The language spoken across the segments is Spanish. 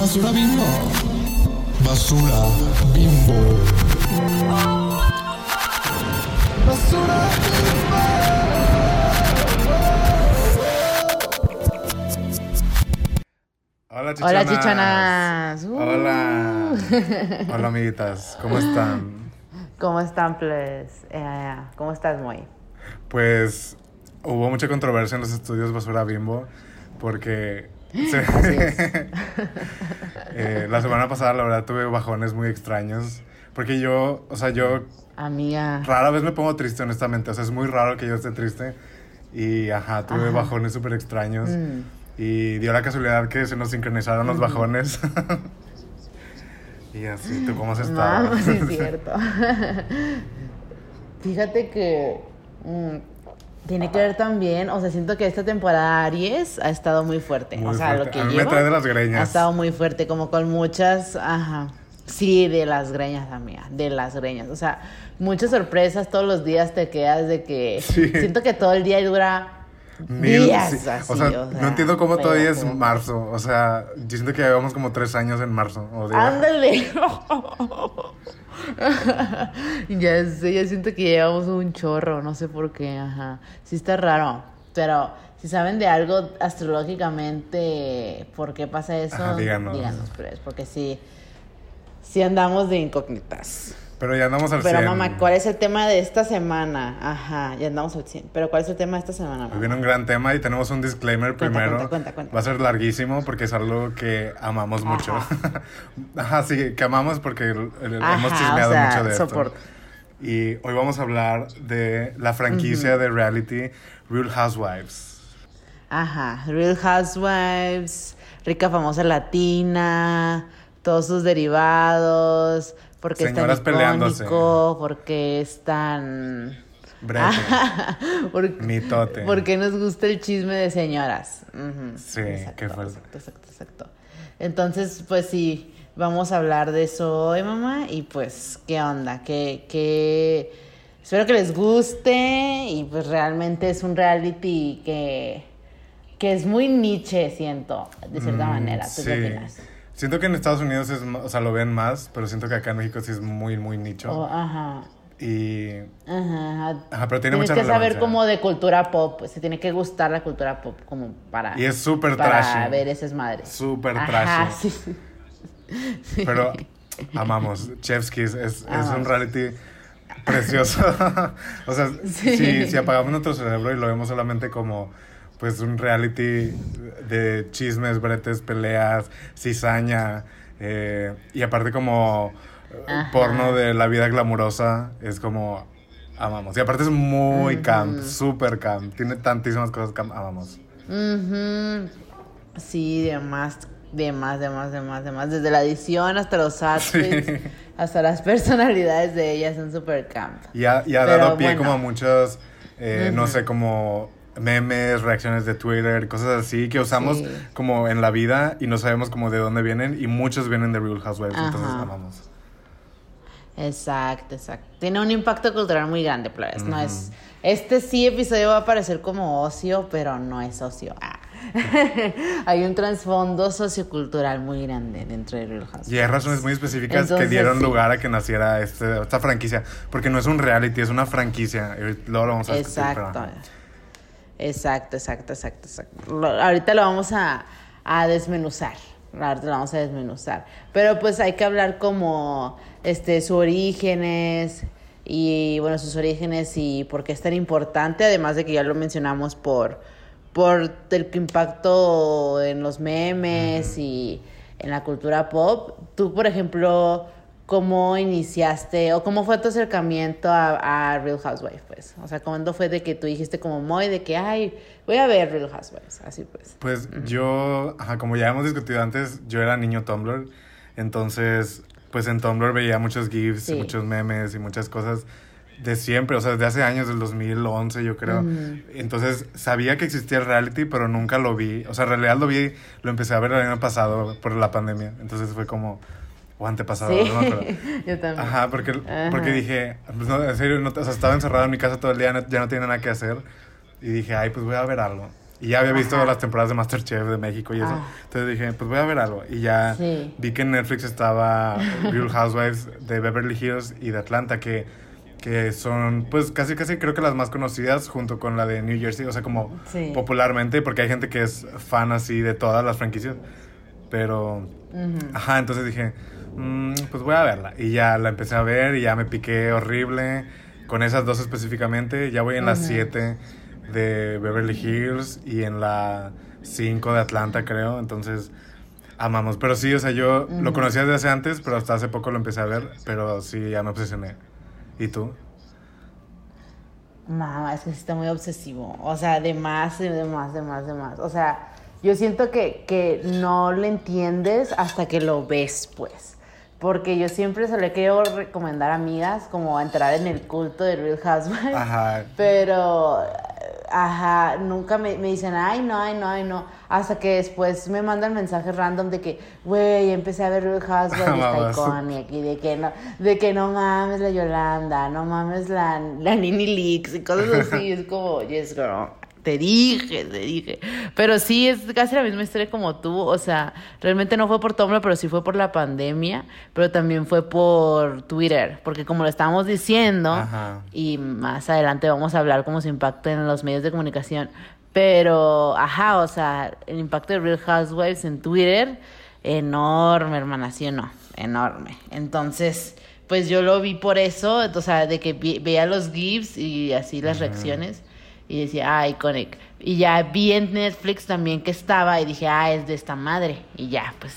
Basura bimbo. Basura bimbo. Basura Hola, Hola, chichonas. chichonas. Uh. Hola. Hola, amiguitas. ¿Cómo están? ¿Cómo están, pues? Eh, ¿Cómo estás, Moy? Pues hubo mucha controversia en los estudios Basura Bimbo porque se- Así es. eh, la semana pasada la verdad tuve bajones muy extraños porque yo, o sea, yo Amiga. rara vez me pongo triste honestamente, o sea, es muy raro que yo esté triste y ajá, tuve Ajá. bajones súper extraños Mm. y dio la casualidad que se nos sincronizaron los bajones. y así, ¿tú cómo has estado? Mamá, sí es cierto. Fíjate que mm, tiene que ver también, o sea, siento que esta temporada Aries ha estado muy fuerte. Muy o sea, fuerte. lo que A mí me trae de las greñas. ha estado muy fuerte, como con muchas, ajá. Sí, de las greñas, amiga, de las greñas. O sea, muchas sorpresas todos los días te quedas de que Sí. siento que todo el día dura Mil- días sí. así. o, sea, no entiendo cómo pero todavía es marzo. O sea, yo siento que llevamos como tres años en marzo. O Ándale. ya sé, ya siento que llevamos un chorro, no sé por qué, ajá. Sí está raro, pero si saben de algo astrológicamente, ¿por qué pasa eso? Ajá, díganos. pues, porque sí, sí andamos de incógnitas. Pero ya andamos al Pero 100. mamá, ¿cuál es el tema de esta semana? Ajá, ya andamos al 100. Pero ¿cuál es el tema de esta semana, Hoy mamá? viene un gran tema y tenemos un disclaimer Cuenta, primero. cuenta, cuenta, cuenta. Va a ser larguísimo porque es algo que amamos mucho. Ajá. Sí, que amamos porque Ajá, hemos o chismeado sea, mucho de esto. soporto. Y hoy vamos a hablar de la franquicia de reality Real Housewives. Ajá, Real Housewives, rica famosa latina, todos sus derivados, porque Señoras es tan peleándose. icónico, porque es tan... Porque, mitote. porque nos gusta el chisme de señoras. Sí, qué fuerte. Exacto, exacto, exacto. Entonces, pues sí, vamos a hablar de eso hoy, mamá, y pues, ¿qué onda? ¿Qué, qué... Espero que les guste y pues realmente es un reality que, que es muy niche, siento, de cierta Mm, manera. ¿Tú qué sí. opinas? Siento que en Estados Unidos es, o sea, lo ven más, pero siento que acá en México sí es muy, muy nicho. Oh, ajá. Y Ajá. Ajá, pero tiene Tienes mucha que saber como de cultura pop, pues, se tiene que gustar la cultura pop como para, Y es súper para trashy. ver esas madres. Súper trashy. sí, sí. Pero amamos. Chef's Kiss es, es un reality precioso. o sea, Sí. si, si apagamos nuestro cerebro y lo vemos solamente como pues un reality de chismes, bretes, peleas, cizaña eh, y aparte como eh, Ajá. porno de la vida glamurosa, es como amamos. Y aparte es muy camp, súper camp. Tiene tantísimas cosas camp, amamos. Ujú. Sí, de más, de más, de más, de más, de más. Desde la edición hasta los outfits, Sí. hasta las personalidades de ellas son super camp. Y ha, y ha Pero dado pie bueno. como a muchos, eh, no sé, como memes, reacciones de Twitter, cosas así que usamos Sí. como en la vida y no sabemos como de dónde vienen y muchos vienen de Real Housewives, entonces Ajá. amamos. Exacto, exacto. Tiene un impacto cultural muy grande, pues. No es. Este sí episodio va a parecer como ocio, pero no es ocio. Ah. Hay un trasfondo sociocultural muy grande dentro de Real Housewives. Y hay razones muy específicas que Entonces, dieron sí. lugar a que naciera este, esta franquicia, porque no es un reality, es una franquicia. Luego lo vamos a discutir, pero- Exacto. Exacto, exacto, exacto, ahorita lo vamos a, a desmenuzar. Ahorita lo vamos a desmenuzar. Pero pues hay que hablar como este sus orígenes y bueno, sus orígenes y por qué es tan importante, además de que ya lo mencionamos por por el impacto en los memes y en la cultura pop. Tú, por ejemplo, ¿cómo iniciaste o cómo fue tu acercamiento a, a Real Housewives? Pues? O sea, ¿cuándo fue de que tú dijiste como muy de que, ay, voy a ver Real Housewives? Así pues. Pues yo, ajá, como ya hemos discutido antes, yo era niño Tumblr, entonces pues en Tumblr veía muchos GIFs, Sí. muchos memes y muchas cosas de siempre, o sea, desde hace años, del 2011 yo creo. Entonces sabía que existía el reality, pero nunca lo vi. O sea, en realidad lo vi, lo empecé a ver el año pasado por la pandemia. Entonces fue como, o antepasado, Sí, no me acuerdo. yo también. Ajá, porque, Ajá. porque dije, pues no, en serio, no, o sea, estaba encerrado en mi casa todo el día, no- ya no tenía nada que hacer. Y dije, ay, pues voy a ver algo. Y ya había visto Ajá. las temporadas de Masterchef de México y eso. Ah. Entonces dije, pues voy a ver algo. Y ya Sí. vi que en Netflix estaba Real Housewives de Beverly Hills y de Atlanta, que, que son, pues casi, casi creo que las más conocidas junto con la de New Jersey. O sea, como Sí. popularmente, porque hay gente que es fan así de todas las franquicias. Pero, Ujú. ajá, entonces dije, "Mm, pues voy a verla. Y ya la empecé a ver y ya me piqué horrible. Con esas dos específicamente, ya voy en las Ujú. 7 de Beverly Hills y en la 5 de Atlanta, creo. Entonces, amamos. Pero sí, o sea, yo lo conocía desde hace antes, pero hasta hace poco lo empecé a ver. Pero sí, ya me obsesioné. ¿Y tú? Mamá, es que sí está muy obsesivo. O sea, de más, de más, de más, de más. O sea, yo siento que, que no le entiendes hasta que lo ves, pues. Porque yo siempre se le querido recomendar a amigas como entrar en el culto de Real Housewives. Ajá. Pero, ajá, nunca me, me dicen, ay, no, ay, no, ay, no. Hasta que después me mandan mensajes random de que, güey, empecé a ver Real Housewives y está iconic. Y de que no, de que no mames la Yolanda, no mames la, la Nini Leaks y cosas así. es como, yes, girl. Te dije, te dije. Pero sí, es casi la misma historia como tú. O sea, realmente no fue por Tumblr, pero sí fue por la pandemia. Pero también fue por Twitter. Porque como lo estábamos diciendo, Ajá. y más adelante vamos a hablar cómo se impacta en los medios de comunicación. Pero, ajá, o sea, el impacto de Real Housewives en Twitter, enorme, hermana, ¿sí o no? Enorme. Entonces, pues yo lo vi por eso, o sea, de que veía los GIFs y así las reacciones y decía, ah, iconic. Y ya vi en Netflix también que estaba y dije, ah, es de esta madre. Y ya, pues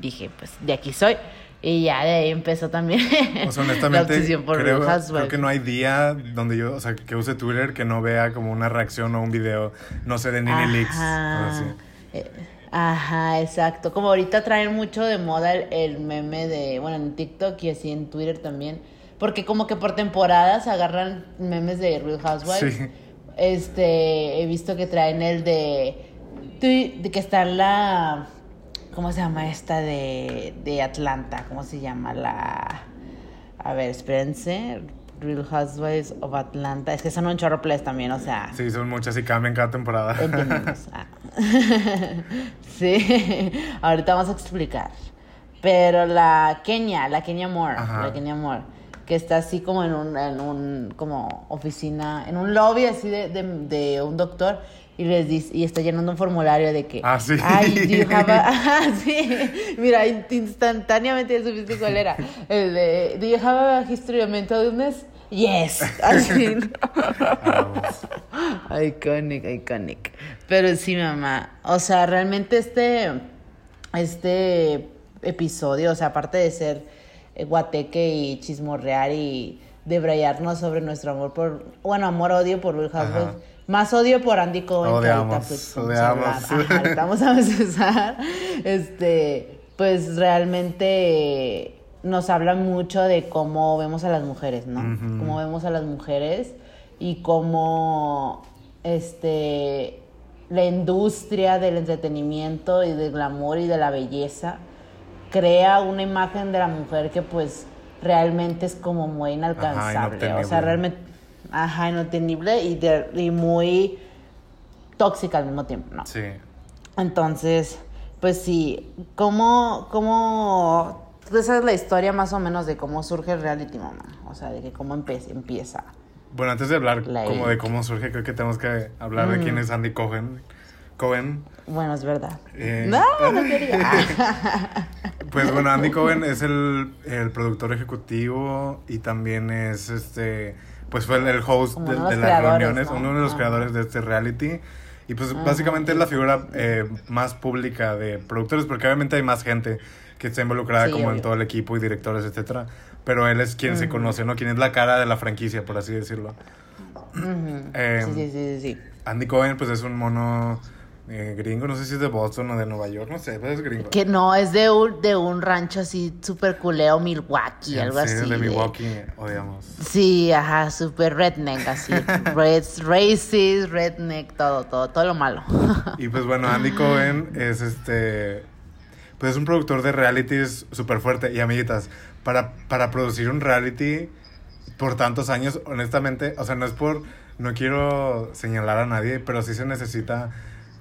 dije, pues de aquí soy. Y ya de ahí empezó también la honestamente, por creo, creo que no hay día donde yo, o sea, que use Twitter que no vea como una reacción o un video, no sé, de Nini Leaks. Eh, Ajá, exacto. Como ahorita traen mucho de moda el, el meme de, bueno, en TikTok y así en Twitter también. Porque como que por temporadas agarran memes de Real Housewives. Sí. Este, he visto que traen el de, de que está la, ¿cómo se llama esta de, de Atlanta? ¿Cómo se llama la? A ver, espérense. Real Housewives of Atlanta. Es que son un chorro plays también, o sea. Sí, son muchas y cambian cada temporada. Entendemos. Ah. sí, ahorita vamos a explicar. Pero la Kenia, la Kenia Moore, Ajá. la Kenia Moore, que está así como en un, en un como oficina, en un lobby así de, de, de un doctor y les dice, y está llenando un formulario de que, Ah, sí. ay, do you have a-" sí, mira, in- instantáneamente ya supiste cuál era, el de, do you have a history of mental illness? Yes, así, Vamos. Iconic, iconic. Pero sí, mamá. O sea, realmente este, este episodio, o sea, aparte de ser guateque y chismorrear y debrayarnos sobre nuestro amor por, bueno, amor-odio por Housewives, Ajá. más odio por Andy Cohen que ahorita Odiamos, pues vamos odiamos. a hablar. Ajá, vamos a empezar. Este, pues realmente nos habla mucho de cómo vemos a las mujeres, ¿no? Cómo vemos a las mujeres y cómo este la industria del entretenimiento y del glamour y de la belleza crea una imagen de la mujer que pues realmente es como muy inalcanzable. o sea, realmente, ajá, inobtenible y, de- y muy tóxica al mismo tiempo, ¿no? Sí. Entonces, pues sí, ¿cómo, cómo, esa es la historia más o menos de cómo surge el reality, mamá? O sea, de que cómo empieza. Bueno, antes de hablar La como de cómo surge, creo que tenemos que hablar de quién es Andy Cohen. Cohen. Bueno, es verdad. Eh, No, no quería. Pues bueno, Andy Cohen es el, el productor ejecutivo y también es este, pues fue el, el host de, de las reuniones, ¿no? uno de los Ajá. creadores de este reality. Y pues Ajá. básicamente es la figura eh, más pública de productores, porque obviamente hay más gente que está involucrada Sí, como en obvio. todo el equipo y directores, etcétera. Pero él es quien se conoce, ¿no? Quien es la cara de la franquicia, por así decirlo. Ujú. Eh, sí, sí, sí, sí, sí. Andy Cohen, pues es un mono eh, gringo, no sé si es de Boston o de Nueva York, no sé, pero es gringo. Que no, es de un, de un rancho así súper culeo, Milwaukee, algo Sí, así. de de- Milwaukee, odiamos. Sí, ajá, súper redneck, así. Red, racist, redneck, todo, todo, todo lo malo. Y pues bueno, Andy Cohen es este. Pues es un productor de realities súper fuerte. Y amiguitas, para, para producir un reality por tantos años, honestamente, o sea, no es por no quiero señalar a nadie, pero sí se necesita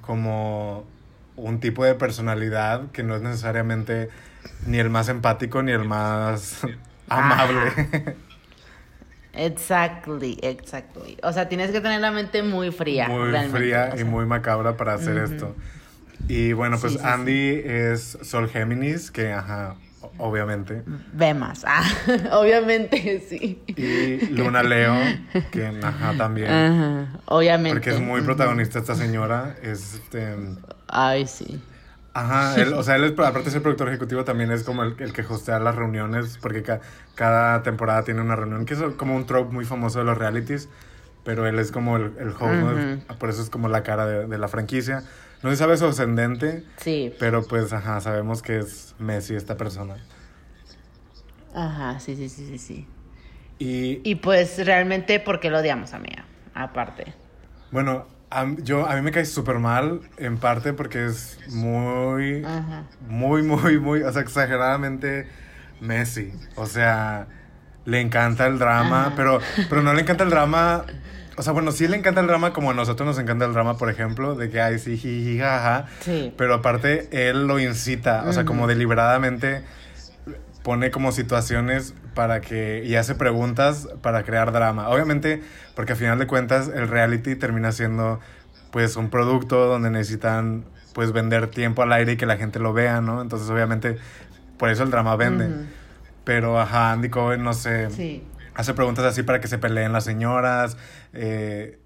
como un tipo de personalidad que no es necesariamente ni el más empático ni el más amable. Exactly, exactly. O sea, tienes que tener la mente muy fría. muy realmente, fría o y muy macabra para hacer esto. Y bueno, pues Sí, sí, Andy es Sol Géminis, que ajá, obviamente. Ve más. Ah, obviamente, sí. Y Luna Leo, que ajá, también. Ajá, obviamente. Porque es muy protagonista esta señora. Es este. Ay, sí. Ajá, él, o sea, él es, aparte de ser productor ejecutivo, también es como el, el que hostea las reuniones, porque ca- cada temporada tiene una reunión, que es como un trope muy famoso de los realities, pero él es como el, el host, ¿no? Ujú. por eso es como la cara de, de la franquicia. No se sabe su ascendente, Sí. pero pues, ajá, sabemos que es Messi esta persona. Ajá, sí, sí, sí, sí, sí. Y, Y pues realmente, ¿por qué lo odiamos, amiga? Aparte. bueno, a, yo, a mí me cae súper mal, en parte porque es muy... Ajá. muy, muy, muy, o sea, exageradamente Messi. O sea, le encanta el drama, Ajá. pero, pero no le encanta el drama. O sea, bueno, sí le encanta el drama como a nosotros nos encanta el drama, por ejemplo, de que ay, sí, jiji, jaja. Sí. Pero aparte, él lo incita, o sea, como deliberadamente pone como situaciones para que y hace preguntas para crear drama. Obviamente, porque al final de cuentas el reality termina siendo pues un producto donde necesitan pues vender tiempo al aire y que la gente lo vea, ¿no? Entonces, obviamente, por eso el drama vende. Pero ajá, Andy Cohen no sé, Sí. Hace preguntas así para que se peleen las señoras eh,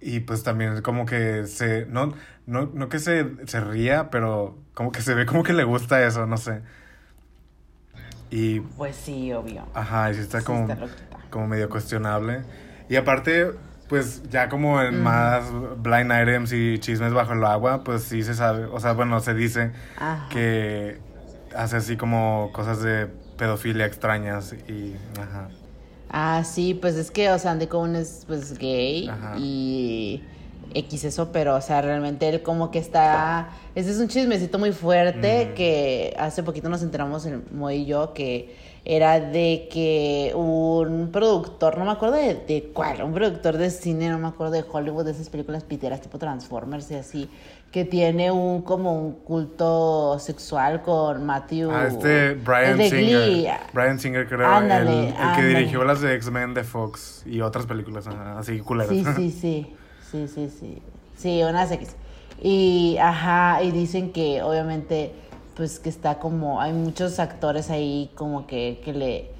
y pues también como que se no no, no que se, se ría, pero como que se ve como que le gusta eso, no sé. Y Pues sí, obvio. Ajá, y sí está Sí, como, está como medio cuestionable. Y aparte, pues ya como en más blind items y chismes bajo el agua, pues sí se sabe, o sea, bueno, se dice Ajá. que hace así como cosas de pedofilia extrañas y, ajá. Ah, sí, pues es que, o sea, Andy Cohen es pues gay Ajá. y X eso, pero, o sea, realmente él como que está... Ese es un chismecito muy fuerte que hace poquito nos enteramos, el Moy y yo, que era de que un productor, no me acuerdo de, de cuál, un productor de cine, no me acuerdo de Hollywood, de esas películas piteras tipo Transformers y así, que tiene un como un culto sexual con Matthew... Ah, este Brian de Singer. Glee. Brian Singer, creo, Ándale, el, el que dirigió las de X-Men de Fox y otras películas así culeras. Sí, sí, sí. Sí, sí, sí. Sí, unas X. Y, ajá, y dicen que obviamente, pues que está como, hay muchos actores ahí como que, que le,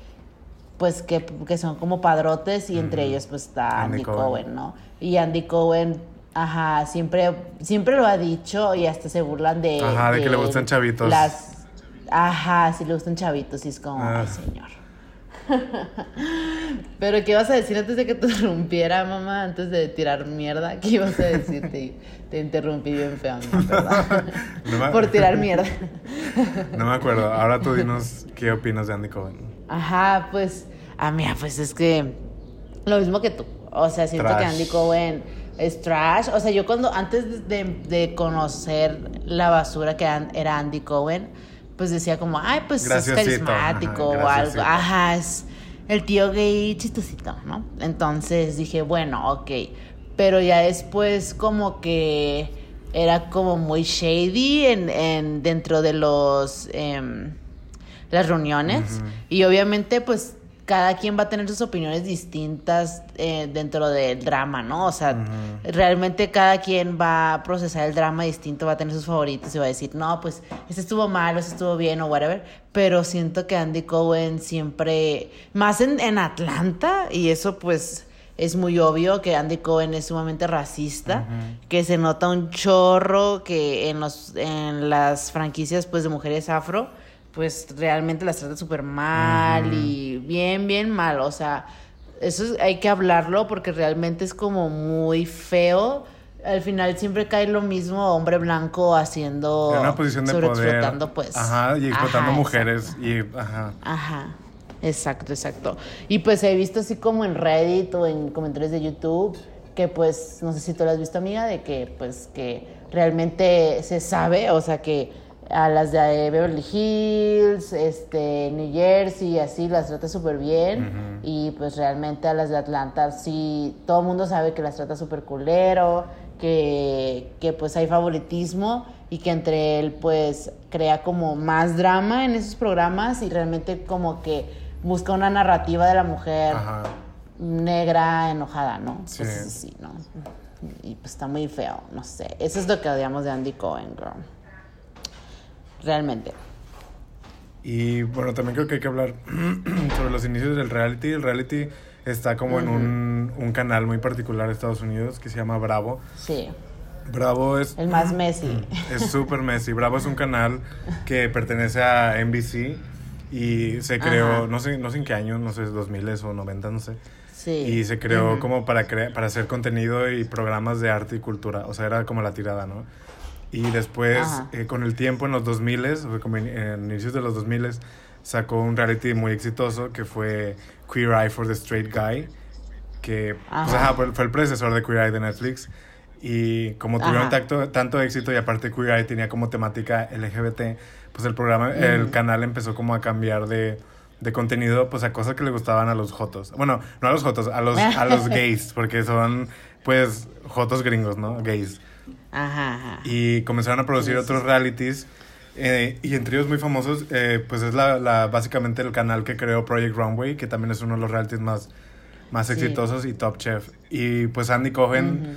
pues que, que son como padrotes y entre ellos pues está Andy Andy, Cohen. Cohen. ¿no? Y Andy Cohen, ajá, siempre, siempre lo ha dicho y hasta se burlan de... Ajá, de que le gustan chavitos. Las, ajá, sí le gustan chavitos y es como, Ah. ay señor. Pero ¿qué ibas a decir antes de que te interrumpiera, mamá? Antes de tirar mierda, ¿qué ibas a decir? Te, te interrumpí bien feo. No me- Por tirar mierda. No me acuerdo. Ahora tú dinos qué opinas de Andy Cohen. Ajá, pues, amiga, pues es que lo mismo que tú. O sea, siento Trash. que Andy Cohen es trash. O sea, yo cuando, antes de, de conocer la basura que era Andy Cohen, pues decía como, ay, pues es carismático ajá, o algo. Ajá, es el tío gay chistosito, ¿no? Entonces dije, bueno, ok. Pero ya después como que era como muy shady en, en dentro de los... em, las reuniones y obviamente pues cada quien va a tener sus opiniones distintas eh, dentro del drama, ¿no? O sea, realmente cada quien va a procesar el drama distinto, va a tener sus favoritos y va a decir, no, pues este estuvo mal, este estuvo bien o whatever, pero siento que Andy Cohen siempre, más en, en Atlanta, y eso pues es muy obvio que Andy Cohen es sumamente racista, que se nota un chorro que en, los, en las franquicias pues de mujeres afro, pues realmente las trata súper mal y bien, bien mal. O sea, eso es- hay que hablarlo porque realmente es como muy feo. Al final siempre cae lo mismo, hombre blanco haciendo... En una posición de poder. pues. Ajá, y explotando Ajá, mujeres. exacto. Y, ajá. Ajá, exacto, exacto. Y pues he visto así como en Reddit o en comentarios de YouTube que pues, no sé si tú lo has visto amiga, de que pues que realmente se sabe, o sea que a las de Beverly Hills, este, New Jersey, así, las trata súper bien. Y pues realmente a las de Atlanta, sí, todo el mundo sabe que las trata súper culero, que, que pues hay favoritismo y que entre él pues crea como más drama en esos programas y realmente como que busca una narrativa de la mujer Ajá. negra enojada, ¿no? Sí. Pues sí, ¿no? Y pues está muy feo, no sé. Eso es lo que odiamos de Andy Cohen, girl. Realmente. Y bueno, también creo que hay que hablar sobre los inicios del reality. El reality está como en un, un canal muy particular de Estados Unidos que se llama Bravo. Sí. Bravo es El más Messi. Es súper Messi. Bravo es un canal que pertenece a NBC y se creó, Ajá. no sé, no sé en qué año, no sé, 2000 o 90, no sé. Sí. Y se creó Ujú. como para, crea- para hacer contenido y programas de arte y cultura. O sea, era como la tirada, ¿no? Y después, Ajá. eh, con el tiempo, en los 2000, o sea, como en, inicios de los 2000, sacó un reality muy exitoso que fue Queer Eye for the Straight Guy, que pues, Ajá. ajá, fue, fue el predecesor de Queer Eye de Netflix. Y como tuvieron Ajá. tacto- tanto éxito y aparte Queer Eye tenía como temática LGBT, pues el programa, el Mm. canal empezó como a cambiar de, de contenido pues a cosas que le gustaban a los jotos. Bueno, no a los jotos, a los, a los gays, porque son pues jotos gringos, ¿no? Gays. Ajá, ajá. Y comenzaron a producir Sí, sí, otros sí. realities. eh, y entre ellos muy famosos, eh, pues es la, la- básicamente el canal que creó Project Runway, que también es uno de los realities más, más Sí. exitosos, y Top Chef. Y pues Andy Cohen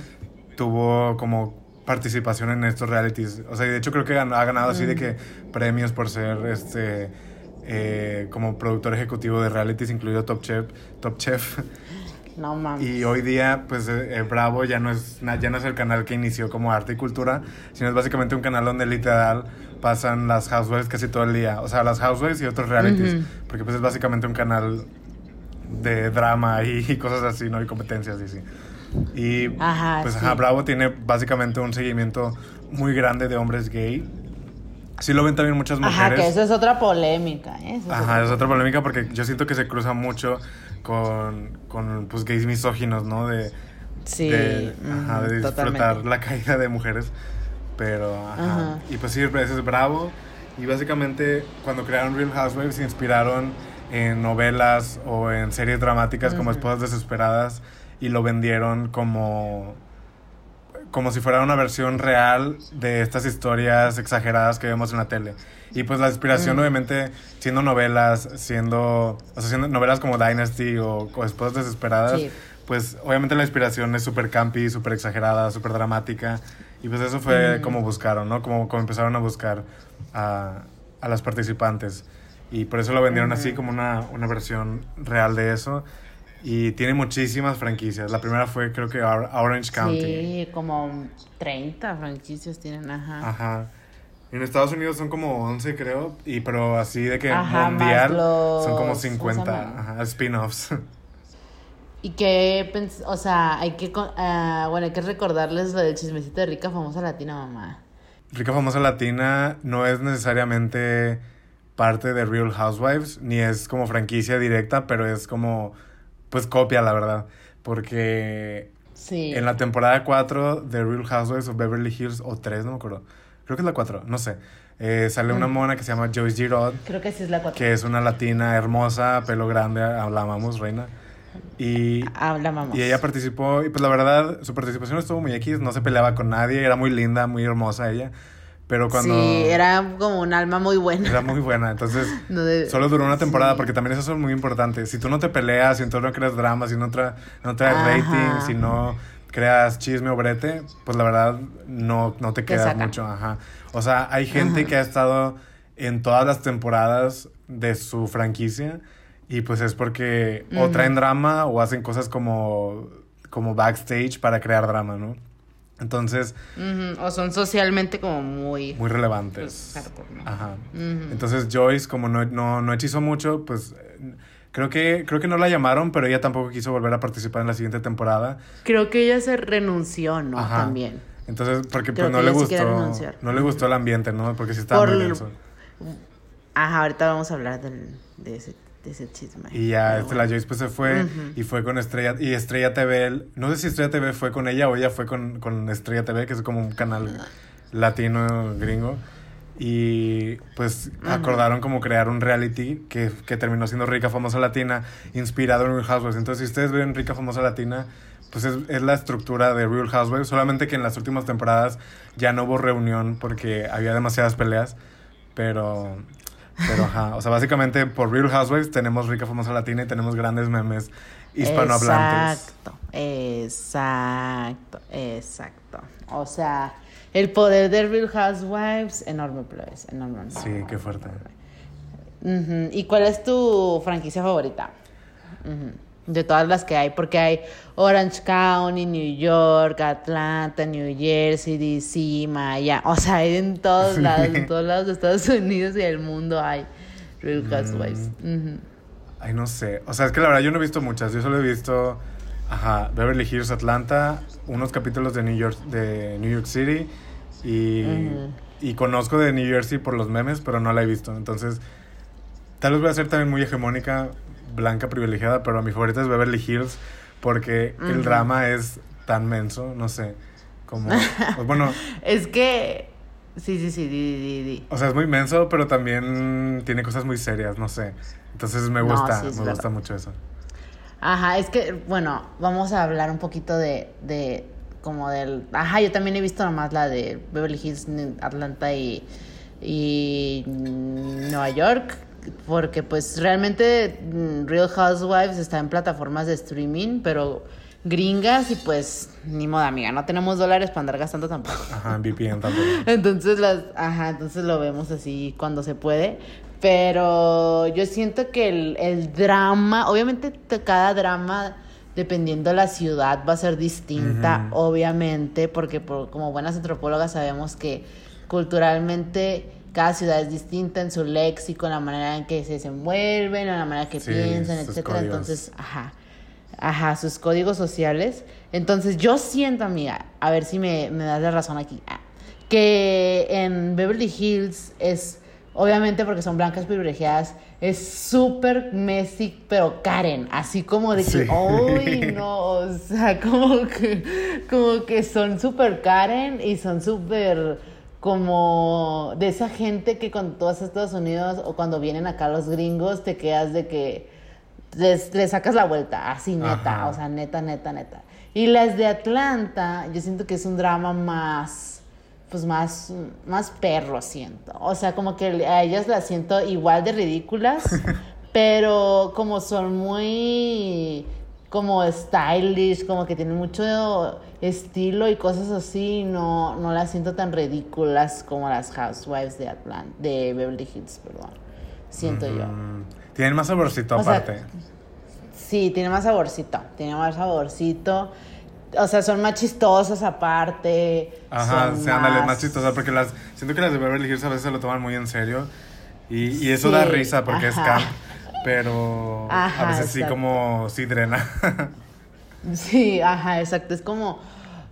tuvo como participación en estos realities. O sea, de hecho creo que ha ganado así de que premios por ser este eh, como productor ejecutivo de realities, incluido Top Chef. Top Chef. No mames. Y hoy día, pues eh, Bravo ya no, es, ya no es el canal que inició como arte y cultura, sino es básicamente un canal donde literal pasan las housewives casi todo el día. O sea, las housewives y otros realities. Ujú. Porque pues es básicamente un canal de drama y, y cosas así, ¿no? Y competencias y así. Y Ajá, pues sí. ajá, Bravo tiene básicamente un seguimiento muy grande de hombres gay. Sí lo ven también muchas mujeres. Ajá, que eso es otra polémica, ¿eh? Eso es Ajá, otra- es otra polémica porque yo siento que se cruza mucho con, con pues, gays misóginos, ¿no? De, Sí, de, ajá, de disfrutar totalmente. la caída de mujeres. Pero, ajá. Ajá. Y pues sí, ese es bravo. Y básicamente cuando crearon Real Housewives se inspiraron en novelas o en series dramáticas como. Esposas Desesperadas y lo vendieron como como si fuera una versión real de estas historias exageradas que vemos en la tele. Y pues la inspiración, Mm. obviamente, siendo novelas, siendo, o sea, siendo novelas como Dynasty o, o Esposas Desesperadas, Sí. pues obviamente la inspiración es súper campi, súper exagerada, súper dramática. Y pues eso fue Ujú. como buscaron, ¿no? Como, como empezaron a buscar a, a las participantes. Y por eso lo vendieron así Ujú. como una, una versión real de eso. Y tiene muchísimas franquicias. La primera fue creo que Or- Orange County. Sí, como 30 franquicias tienen, ajá. Ajá. En Estados Unidos son como 11, creo, y pero así de que Ajá, mundial los- son como ¿cómo se 50 llaman? ajá, spin-offs. Y que, pens- o sea, hay que, ah, bueno, hay que recordarles lo del chismecito de rica famosa latina, mamá. Rica Famosa Latina no es necesariamente parte de Real Housewives, ni es como franquicia directa, pero es como, pues copia, la verdad. Porque Sí. en la temporada 4 de Real Housewives of Beverly Hills, o 3, no me acuerdo. Creo que es la 4, no sé. Eh, sale una Mm. mona que se llama Joyce Giraud, Creo que sí es la 4. que es una latina hermosa, pelo grande, la amamos, reina. Y Hablamos. Y ella participó, y pues la verdad, su participación estuvo muy X, no se peleaba con nadie, era muy linda, muy hermosa ella. Pero cuando. Sí, era como un alma muy buena. era muy buena. Entonces, No de- solo duró una temporada, sí. porque también eso es muy importante. Si tú no te peleas, si tú no creas drama, si no, tra no traes Ajá. rating, si no creas chisme o brete, pues la verdad no, no te Te queda saca. mucho. Ajá. O sea, hay gente Ajá. que ha estado en todas las temporadas de su franquicia y pues es porque o traen drama o hacen cosas como, como backstage para crear drama, ¿no? Entonces, O son socialmente como muy... muy relevantes. Pues, hardcore, ¿no? Ajá. Entonces Joyce, como no, no, no hechizó mucho, pues creo que, creo que no la llamaron, pero ella tampoco quiso volver a participar en la siguiente temporada. Creo que ella se renunció, ¿no? Ajá. También. Entonces, porque Creo pues no le sí gustó, no le gustó el ambiente, ¿no? Porque sí estaba Por- muy denso. Ajá, ahorita vamos a hablar del, de, ese, de ese chisme. Y ya este, bueno. la Joyce pues se fue y fue con Estrella y Estrella TV, no sé si Estrella TV fue con ella o ella fue con, con Estrella TV, que es como un canal latino gringo. Y pues acordaron como crear un reality que, que terminó siendo Rica Famosa Latina, inspirado en Real Housewives. Entonces, si ustedes ven Rica Famosa Latina, pues es, es la estructura de Real Housewives, solamente que en las últimas temporadas ya no hubo reunión porque había demasiadas peleas, pero... Pero ajá, o sea, básicamente por Real Housewives tenemos Rica Famosa Latina y tenemos grandes memes hispanohablantes. Exacto, exacto, exacto. O sea, el poder de Real Housewives, enorme, pues, enorme. Sí, qué fuerte. ¿Y cuál es tu franquicia favorita? De todas las que hay, porque hay Orange County, New York, Atlanta, New Jersey, DC, Miami. O sea, hay en todos Sí. lados, en todos lados de Estados Unidos y del mundo hay Real Housewives. Ujú. Ay, no sé. O sea, es que la verdad yo no he visto muchas. Yo solo he visto, ajá, Beverly Hills, Atlanta, unos capítulos de New York, de New York City y, y conozco de New Jersey por los memes, pero no la he visto. Entonces, tal vez voy a ser también muy hegemónica, blanca, privilegiada, pero mi favorita es Beverly Hills porque el drama es tan menso, no sé, como, pues, bueno, Es que. Sí, sí, sí, di, di, di. o sea, es muy menso, pero también tiene cosas muy serias, no sé. Entonces me No, gusta, sí, me gusta mucho eso. Ajá, es que, bueno, vamos a hablar un poquito de, de como del... Ajá, yo también he visto nomás la de Beverly Hills, Atlanta y, y Nueva York, porque pues realmente mm, Real Housewives está en plataformas de streaming, pero gringas y pues ni modo, amiga, no tenemos dólares para andar gastando tampoco. Ajá, en VPN tampoco. Entonces las, ajá, entonces lo vemos así cuando se puede. Pero yo siento que el, el drama, obviamente te- cada drama, dependiendo de la ciudad, va a ser distinta, obviamente, porque por- como buenas antropólogas sabemos que culturalmente cada ciudad es distinta en su léxico, en la manera en que se desenvuelven, en la manera que Sí, piensan, etcétera. Entonces, ajá. Ajá, sus códigos sociales. Entonces, yo siento, amiga, a ver si me, me das la razón aquí, que en Beverly Hills es, obviamente porque son blancas privilegiadas, es súper Messi, pero Karen, así como de que, Sí. ¡ay, no! O sea, como que, como que son súper Karen y son súper como de esa gente que cuando tú vas a Estados Unidos o cuando vienen acá los gringos te quedas de que les, les sacas la vuelta, así neta, Ajá. o sea, neta, neta, neta. Y las de Atlanta, yo siento que es un drama más, pues más, más perro, siento. O sea, como que a ellas las siento igual de ridículas, pero como son muy como stylish, como que tienen mucho estilo y cosas así, no, no las siento tan ridículas como las Housewives de Atlanta, de Beverly Hills, perdón. Siento yo. Mm, Tienen más saborcito O sea, aparte. Sí, tiene más saborcito, tiene más saborcito. O sea, son más chistosas aparte. Ajá, sí, ándale, más chistosa, porque las siento que las de Beverly Hills a veces se lo toman muy en serio y, y eso da risa porque es camp, pero a veces sí como sí drena. Sí, ajá, exacto. Es como.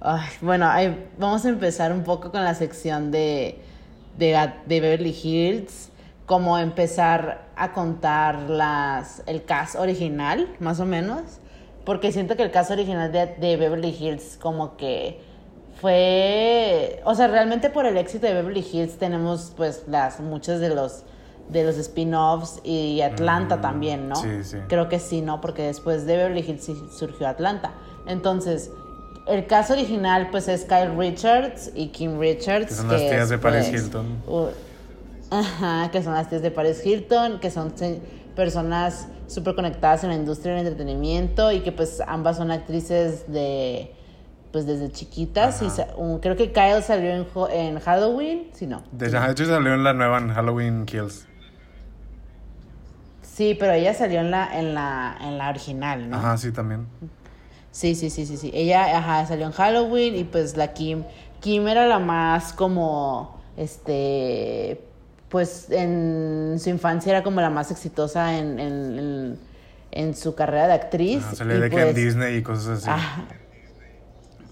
ay, bueno, ahí vamos a empezar un poco con la sección de, de, de Beverly Hills. Como empezar a contar las, el cast original, más o menos. Porque siento que el caso original de, de Beverly Hills, como que fue. O sea, realmente por el éxito de Beverly Hills tenemos, pues, las muchos de los de los spin-offs y Atlanta Mm, también, ¿no? sí, sí. Creo que sí, ¿no? Porque después de Beverly Hills surgió Atlanta. Entonces, el caso original pues es Kyle Richards y Kim Richards. Que son las tías es, de Paris pues, Hilton. u- ajá, que son las tías de Paris Hilton, que son personas súper conectadas en la industria del entretenimiento y que pues ambas son actrices de pues desde chiquitas y creo que Kyle salió en, en Halloween, si no. De de hecho salió en la nueva en Halloween Kills. Sí, pero ella salió en la en la en la original, ¿no? Ajá, sí también. Sí, sí, sí, sí, sí. Ella, ajá, salió en Halloween y pues la Kim, Kim era la más como, este, pues en su infancia era como la más exitosa en, en, en, en su carrera de actriz. Y de que en pues, Disney y cosas así.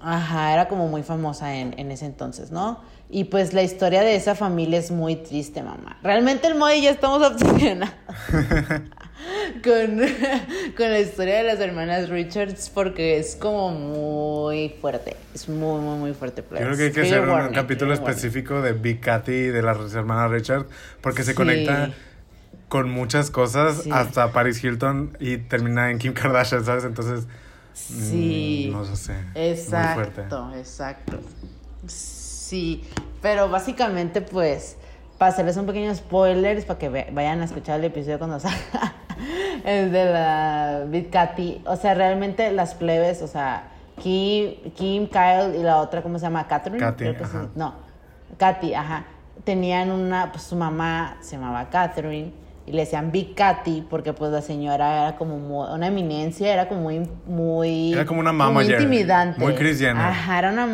Ajá, era como muy famosa en, en ese entonces, ¿no? Y pues la historia de esa familia es muy triste, mamá. Realmente el Moy y yo estamos obsesionados. con, con la historia de las hermanas Richards porque es como muy fuerte. Es muy, muy, muy fuerte. Yo creo que hay que hacer un warning, capítulo warning. específico de Big Cathy y de las hermanas Richards porque se Sí. conecta con muchas cosas Sí. hasta Paris Hilton y termina en Kim Kardashian, ¿sabes? Entonces, Sí. mm, no sé. Exacto, Muy fuerte. exacto. Sí, pero básicamente pues para hacerles un pequeño spoilers para que vayan a escuchar el episodio cuando salga el de la Big Cathy, o sea, realmente las plebes, o sea, Kim, Kim, Kyle y la otra, ¿cómo se llama? Catherine. Kathy, Creo que sí. ajá. No, Katy, ajá. Tenían una, pues su mamá se llamaba Catherine y le decían Big Cathy porque pues la señora era como muy- una eminencia, era como muy, muy... Era como una Jenner, intimidante. muy Kris Jenner. Ajá, era una,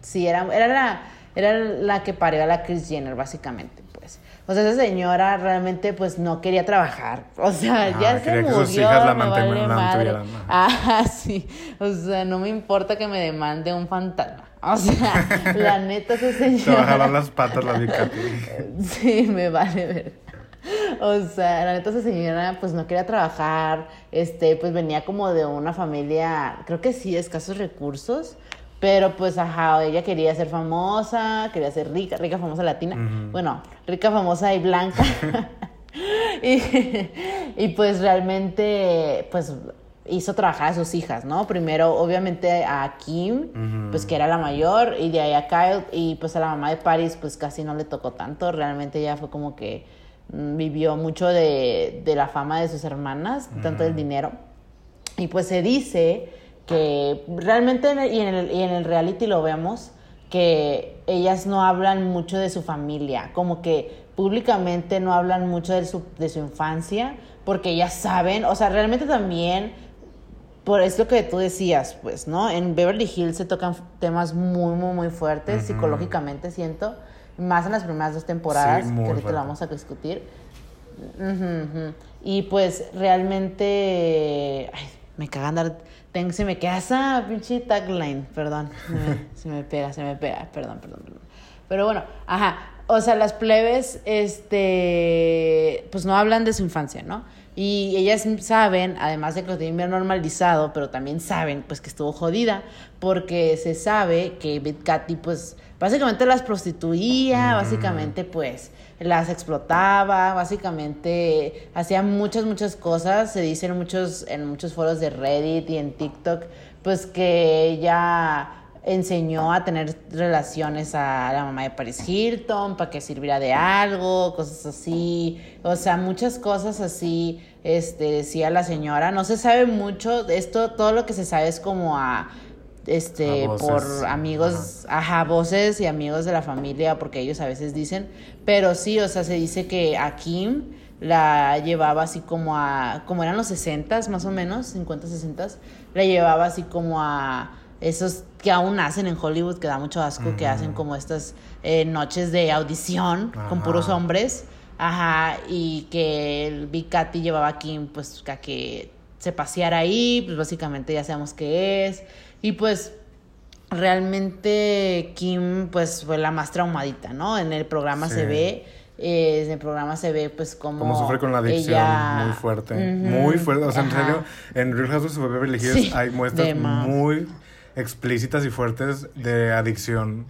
sí, era, era la, era la que parió a la Kris Jenner básicamente, pues. O sea, esa señora realmente pues no quería trabajar. O sea, Ah, ya se quería que murió, sus hijas la me vale madre. Ajá, sí. O sea, no me importa que me demande un fantasma. O sea, la neta esa Te señora... bajarán las patas la Big Cathy. Sí, me vale ver. O sea, la neta esa señora pues no quería trabajar, este, pues venía como de una familia, creo que sí, de escasos recursos, pero pues ajá, ella quería ser famosa, quería ser rica, rica, famosa latina, bueno, rica, famosa y blanca. y, y, pues realmente, pues hizo trabajar a sus hijas, ¿no? Primero, obviamente, a Kim, pues que era la mayor, y de ahí a Kyle, y pues a la mamá de Paris, pues casi no le tocó tanto. Realmente ella fue como que vivió mucho de, de la fama de sus hermanas, tanto del dinero. Y pues se dice que realmente, en el- y, en el, y en el reality lo vemos, que ellas no hablan mucho de su familia, como que públicamente no hablan mucho de su, de su infancia, porque ellas saben, o sea, realmente también, por esto que tú decías, pues, ¿no? En Beverly Hills se tocan temas muy, muy, muy fuertes, psicológicamente siento, más en las primeras dos temporadas, Sí, que ahorita lo vamos a discutir. Ujú. Y pues realmente. Ay, me caga andar. ten- se me queda esa pinche tagline. Perdón. Se me, se me pega, se me pega. Perdón, perdón, perdón. Pero bueno, ajá. O sea, las plebes, este. Pues no hablan de su infancia, ¿no? Y ellas saben, además de que lo tienen bien normalizado, pero también saben, pues, que estuvo jodida, porque se sabe que Big Cathy, pues, básicamente las prostituía, básicamente, pues, las explotaba, básicamente hacía muchas, muchas cosas. Se dice en muchos, en muchos foros de Reddit y en TikTok, pues que ella enseñó a tener relaciones a la mamá de Paris Hilton para que sirviera de algo, cosas así. O sea, muchas cosas así, este, decía la señora. No se sabe mucho, esto, todo lo que se sabe es como a este A por amigos, ajá. voces y amigos de la familia, porque ellos a veces dicen, pero sí, o sea, se dice que a Kim la llevaba así como a, como eran los 60 más o menos, 50, 60 la llevaba así como a esos que aún hacen en Hollywood, que da mucho asco, que hacen como estas eh, noches de audición con puros hombres, ajá, y que el Big Cathy llevaba a Kim, pues, a que se paseara ahí, pues básicamente ya sabemos qué es, y pues realmente Kim pues fue la más traumadita, ¿no? En el programa Sí. se ve, eh, en el programa se ve pues como Como sufre con la adicción ella- muy fuerte. Muy fuerte. O sea, en serio, en Real Housewives of Beverly Hills Sí, hay muestras muy explícitas y fuertes de adicción.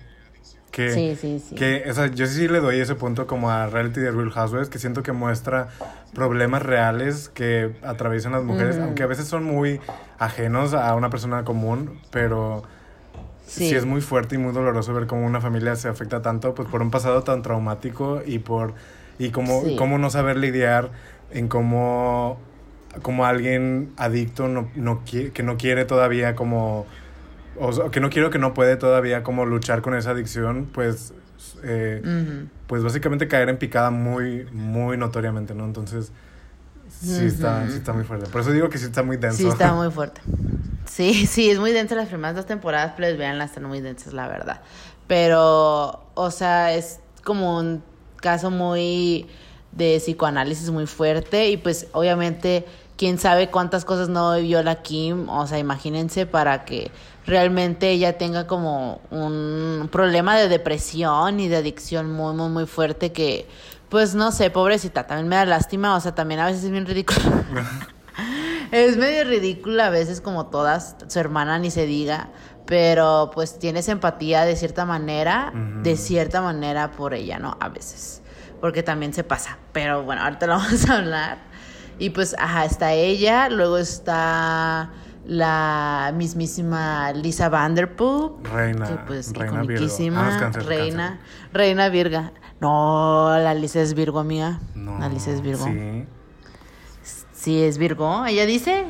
Que, Sí, sí, sí. Que, o sea, yo sí le doy ese punto como a reality de Real Housewives, que siento que muestra problemas reales que atraviesan las mujeres, aunque a veces son muy ajenos a una persona común, pero sí. Sí. es muy fuerte y muy doloroso ver cómo una familia se afecta tanto pues por un pasado tan traumático y por y cómo, Sí. cómo no saber lidiar en cómo como alguien adicto no, no que no quiere todavía como o sea, que no quiero que no puede todavía como luchar con esa adicción pues eh, pues básicamente caer en picada muy muy notoriamente no entonces sí está sí está muy fuerte. Por eso digo que sí está muy denso. Sí, está muy fuerte. Sí, sí, es muy densa las primeras dos temporadas, pero veanlas, están muy densas, la verdad. Pero, o sea, es como un caso muy de psicoanálisis muy fuerte y pues obviamente quién sabe cuántas cosas no vivió la Kim, o sea, imagínense para que realmente ella tenga como un problema de depresión y de adicción muy, muy, muy fuerte que pues no sé, pobrecita, también me da lástima, o sea, también a veces es bien ridículo. es medio ridícula a veces como todas, su hermana ni se diga, pero pues tienes empatía de cierta manera, de cierta manera por ella, ¿no? A veces, porque también se pasa, pero bueno, ahorita lo vamos a hablar. Y pues, ajá, está ella, luego está la mismísima Lisa Vanderpool. Reina, que, pues, reina Virgo. iconiquísima, Ah, cáncer, reina, cáncer. reina Virga. No, la Lisa es Virgo, amiga. No, la Lisa es Virgo. Sí. Sí, es Virgo. Ella dice.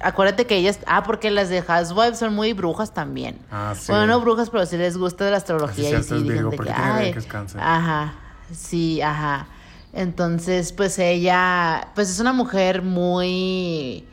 Acuérdate que ellas. Ah, porque las de Housewives son muy brujas también. Ah, sí. Bueno, no brujas, pero sí les gusta de la astrología. Así y sí es Virgo, porque que, ay, que es cáncer. Ajá. Sí, ajá. Entonces, pues ella. Pues es una mujer muy.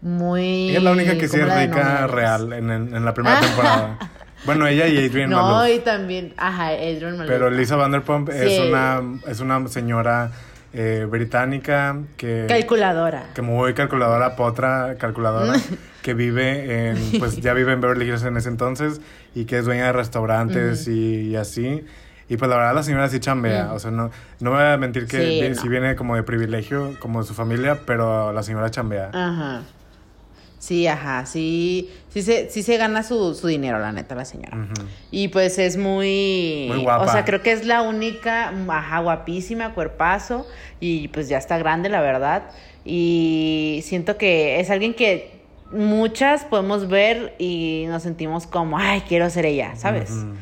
Muy. Ella es la única que sí ¿cómo es rica real en, en- en la primera temporada. Bueno, ella y Adrian No, Malouf. y también. Ajá, Adrian Malouf. Pero Lisa Vanderpump es Sí. una es una señora eh, británica que Calculadora. que muy calculadora, potra calculadora, que vive en, pues ya vive en Beverly Hills en ese entonces y que es dueña de restaurantes y, y así. Y pues la verdad la señora sí chambea, o sea, no, no me voy a mentir que Sí, vi- no. sí viene como de privilegio, como de su familia, pero la señora chambea. Ajá. Sí, ajá, sí, sí se, sí se gana su, su dinero, la neta, la señora. Y pues es muy... Muy guapa. O sea, creo que es la única, ajá, guapísima, cuerpazo, y pues ya está grande, la verdad. Y siento que es alguien que muchas podemos ver y nos sentimos como, ay, quiero ser ella, ¿sabes? Ujú.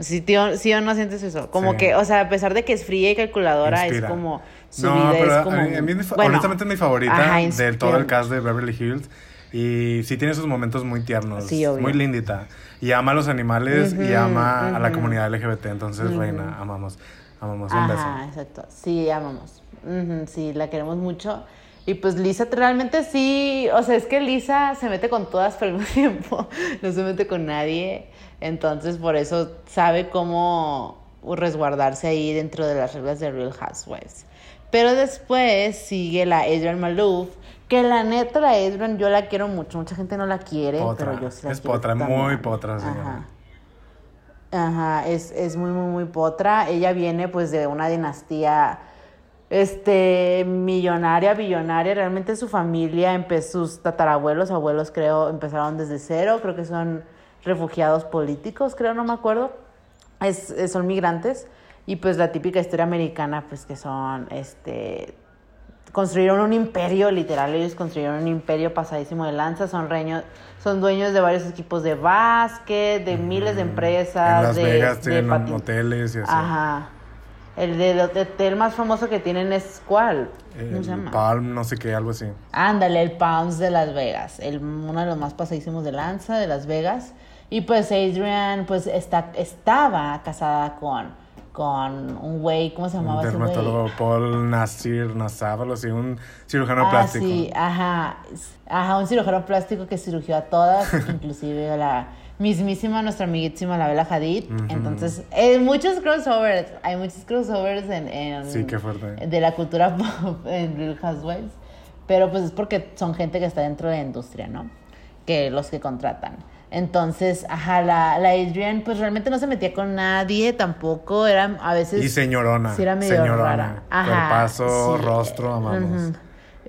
Sí, tío, ¿Sí o no sientes eso? Como Sí. que, o sea, a pesar de que es fría y calculadora, Inspira. es como... Su no, vida pero es como... a mí, a mí es mi fa- bueno, honestamente es mi favorita ajá, de todo el cast de Beverly Hills. Y sí tiene sus momentos muy tiernos. Sí, obvio. Muy lindita. Y ama a los animales y ama a la comunidad LGBT. Entonces, reina, amamos. Amamos. Un Ajá, beso. exacto. Sí, amamos. Sí, la queremos mucho. Y pues Lisa realmente sí, o sea, es que Lisa se mete con todas, pero al mismo tiempo no se mete con nadie. Entonces, por eso sabe cómo resguardarse ahí dentro de las reglas de Real Housewives. Pero después sigue la Adrian Malouf, que la neta, la Adrian, yo la quiero mucho. Mucha gente no la quiere, Potra. pero yo sí la Es quiero potra, muy potra, señora. Ajá. Ajá, es, es muy, muy, muy potra. Ella viene pues de una dinastía este millonaria, billonaria. Realmente su familia empezó, sus tatarabuelos, abuelos creo, empezaron desde cero. Creo que son refugiados políticos, creo, no me acuerdo. Es, es- son migrantes. Y pues la típica historia americana, pues que son este construyeron un imperio, literal, ellos construyeron un imperio pasadísimo de lanza, son, reño- son dueños de varios equipos de básquet, de miles de empresas, En Las de, Vegas de tienen patin- hoteles y así. Aja. El de, el hotel más famoso que tienen es ¿cuál? ¿Cómo El se llama? Palm, no sé qué, algo así. Ándale, el Palms de Las Vegas, el, uno de los más pasadísimos de lanza de Las Vegas. Y pues Adrian pues está, estaba casada con, con un güey, ¿cómo se Un llamaba ese güey? dermatólogo Paul Nasir Nassab, así, un cirujano Ah, plástico. sí, ajá. Ajá, un cirujano plástico que cirugió a todas, inclusive a la mismísima, nuestra amiguísima, la Bella Hadid. Entonces, eh, muchos crossovers, hay muchos crossovers en, en- Sí, qué fuerte. de la cultura pop en Real Housewives. Pero pues es porque son gente que está dentro de la industria, ¿no? Que los que contratan. Entonces, ajá, la, la Adrian pues realmente no se metía con nadie tampoco, era a veces... Y señorona. Sí, era medio señorona. rara. Ajá, Cuerpazo, sí. rostro, amamos.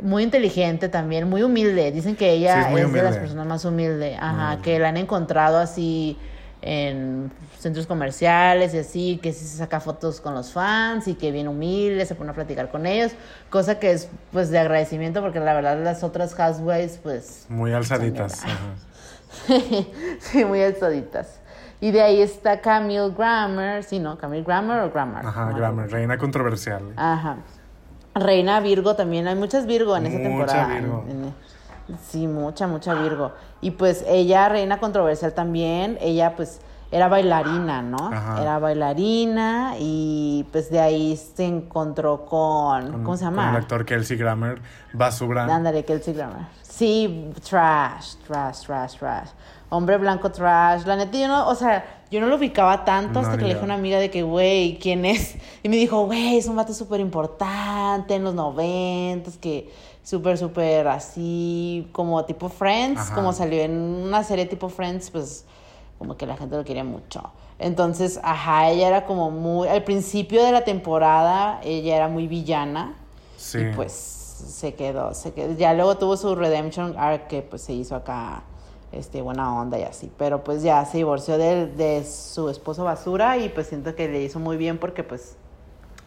Muy inteligente también, muy humilde. Dicen que ella Sí, es de las personas más humildes. Ajá, que la han encontrado así en centros comerciales y así, que sí se saca fotos con los fans y que bien humilde, se pone a platicar con ellos, cosa que es pues de agradecimiento porque la verdad las otras housewives pues Muy alzaditas. Ajá. sí, muy alzaditas. Y de ahí está Camille Grammer, sí, ¿no? Camille Grammer o Grammar. Ajá, Grammer, reina controversial. Ajá. Reina Virgo también, hay muchas Virgo en esa Mucha temporada. Virgo. En- en- sí, mucha, mucha Virgo. Y pues ella, reina controversial también, ella pues era bailarina, ¿no? Ajá. Era bailarina y pues de ahí se encontró con, Con- ¿cómo se Con llama? el actor Kelsey Grammer, basura. Ándale, Kelsey Grammer. Sí, trash, trash, trash, trash. Hombre blanco trash. La neta, yo no, o sea, yo no lo ubicaba tanto No, hasta que le dije a una amiga de que, güey, ¿quién es? Y me dijo, güey, es un vato súper importante en los noventas, que súper, súper así, como tipo Friends, Ajá. como salió en una serie tipo Friends, pues como que la gente lo quería mucho. Entonces, ajá, ella era como muy, al principio de la temporada, ella era muy villana. Sí. Y pues se quedó, se quedó. Ya luego tuvo su redemption arc que pues se hizo acá, este, buena onda y así. Pero pues ya se divorció de, de su esposo basura y pues siento que le hizo muy bien porque pues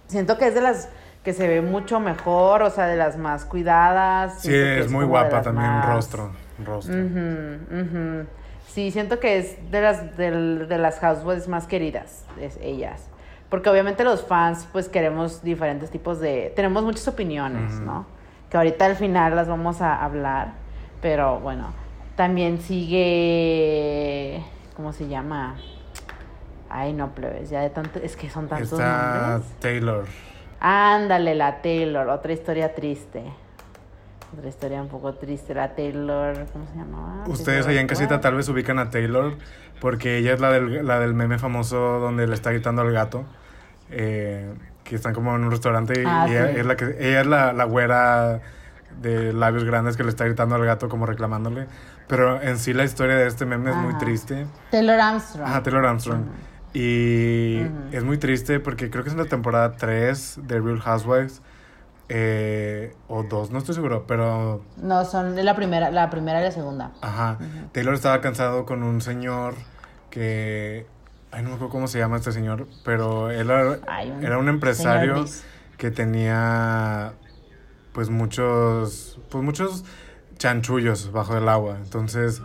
siento que es de las que se ve mucho mejor, o sea, de las más cuidadas. Sí, es muy de guapa también, más- rostro. Rostro. Sí, siento que es de las, del- de, las housewives más queridas, es ellas. Porque obviamente los fans, pues queremos diferentes tipos de... Tenemos muchas opiniones. ¿no? Que ahorita al final las vamos a hablar. Pero bueno, también sigue... ¿Cómo se llama? Ay, no, plebes, ya de tanto... Es que son tantos Está nombres. Taylor. Ándale, la Taylor, otra historia triste. Otra historia un poco triste, la Taylor, ¿cómo se llamaba? Ustedes allá en casita tal vez ubican a Taylor porque ella es la del, la del meme famoso donde le está gritando al gato. eh, que están como en un restaurante y Ah, ella, sí. es la que ella es la, la güera de labios grandes que le está gritando al gato como reclamándole. Pero en sí la historia de este meme es muy Ajá. triste. Taylor Armstrong. Ajá, Taylor Armstrong. Ujú. Y Ujú. es muy triste porque creo que es en la temporada 3 de Real Housewives. eh, o 2, no estoy seguro, pero No, son de la primera, la primera y la segunda. Ajá. Taylor estaba cansado con un señor que. Ay, no me acuerdo cómo se llama este señor, pero él era, Ay, un era un señor empresario que tenía. Pues muchos. Pues muchos chanchullos bajo el agua. Entonces.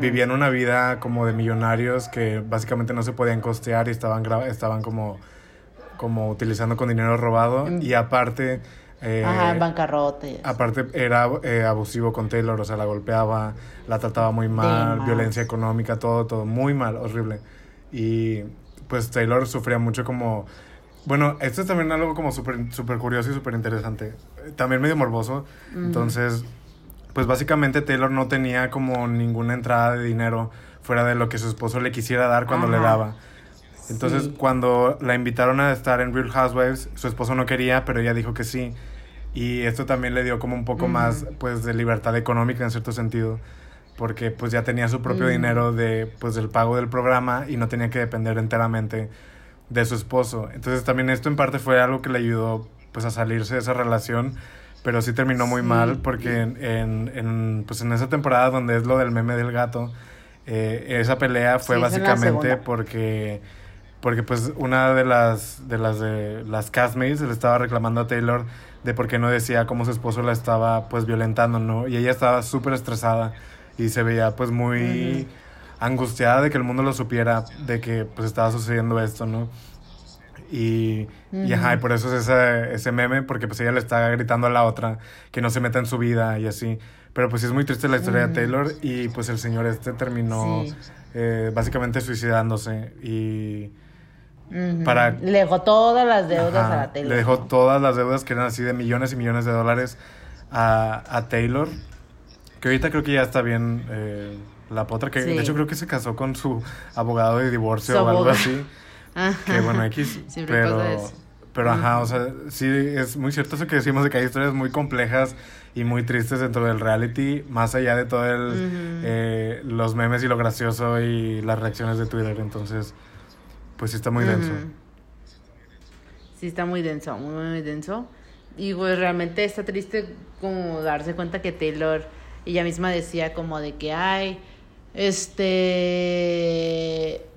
Vivían una vida como de millonarios que básicamente no se podían costear y estaban, estaban como, como utilizando con dinero robado. Mm. Y aparte. eh, Ajá, en bancarrota. Aparte era eh, abusivo con Taylor, o sea, la golpeaba, la trataba muy mal, violencia económica, todo, todo, muy mal, horrible. Y pues Taylor sufría mucho como... Bueno, esto es también algo como súper super curioso y súper interesante. También medio morboso. Entonces, pues básicamente Taylor no tenía como ninguna entrada de dinero fuera de lo que su esposo le quisiera dar cuando le daba. Entonces, Sí. cuando la invitaron a estar en Real Housewives, su esposo no quería, pero ella dijo que sí. Y esto también le dio como un poco más, pues, de libertad económica en cierto sentido. Porque, pues, ya tenía su propio Ujú. dinero de, pues, del pago del programa y no tenía que depender enteramente de su esposo. Entonces, también esto en parte fue algo que le ayudó, pues, a salirse de esa relación. Pero sí terminó muy Sí. mal porque en, en, en, pues, en esa temporada donde es lo del meme del gato, eh, esa pelea fue Sí, básicamente porque porque pues una de las de las de las castmates le estaba reclamando a Taylor de por qué no decía cómo su esposo la estaba pues violentando, ¿no? Y ella estaba súper estresada y se veía pues muy angustiada de que el mundo lo supiera de que pues estaba sucediendo esto, ¿no? Y, y ajá, y por eso es ese, ese meme, porque pues ella le está gritando a la otra que no se meta en su vida y así. Pero pues sí es muy triste la historia de Taylor y pues el señor este terminó Sí. eh, básicamente suicidándose y para- Le dejó todas las deudas ajá, a la Taylor. le dejó todas las deudas que eran así de millones y millones de dólares a, a Taylor, que ahorita creo que ya está bien eh, la potra, que Sí. de hecho creo que se casó con su abogado de divorcio o algo así. Ajá. Que bueno, X. Siempre pero, pasa eso. pero ajá, o sea, sí es muy cierto eso que decimos de que hay historias muy complejas y muy tristes dentro del reality, más allá de todo el, eh, los memes y lo gracioso y las reacciones de Twitter. Entonces, pues sí está muy denso. Sí, está muy denso, muy, muy denso. Y pues realmente está triste como darse cuenta que Taylor, ella misma decía como de que, ay, este,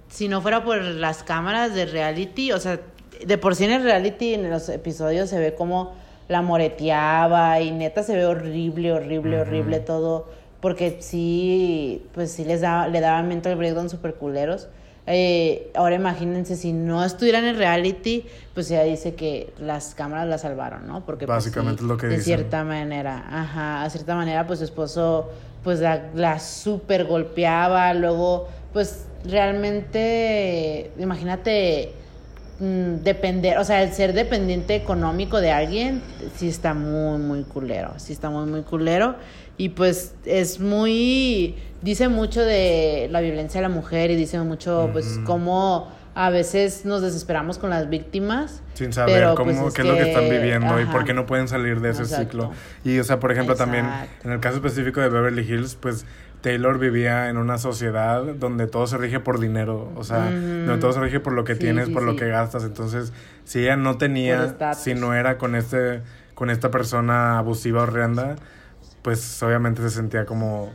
si no fuera por las cámaras de reality, o sea, de por sí en el reality, en los episodios se ve como la moreteaba y neta se ve horrible, horrible, horrible todo, porque sí, pues sí les daba, le daban mental breakdown super culeros. Eh, ahora imagínense si no estuvieran en reality, pues ella dice que las cámaras la salvaron, ¿no? Porque pues, Básicamente sí, es lo que de dicen. cierta manera, ajá, a cierta manera pues su esposo pues la, la super golpeaba, luego pues realmente imagínate mm, depender, o sea, el ser dependiente económico de alguien sí está muy muy culero, sí está muy muy culero y pues es muy dice mucho de la violencia de la mujer y dice mucho pues cómo a veces nos desesperamos con las víctimas Sin saber pero, cómo, pues, qué es lo que están viviendo y por qué no pueden salir de ese Exacto. ciclo. Y, o sea, por ejemplo, también en el caso específico de Beverly Hills, pues Taylor vivía en una sociedad donde todo se rige por dinero, o sea, donde todo se rige por lo que Sí, tienes, sí, por lo que gastas. Entonces, si ella no tenía, si no era con este, con esta persona abusiva horrenda, pues obviamente se sentía como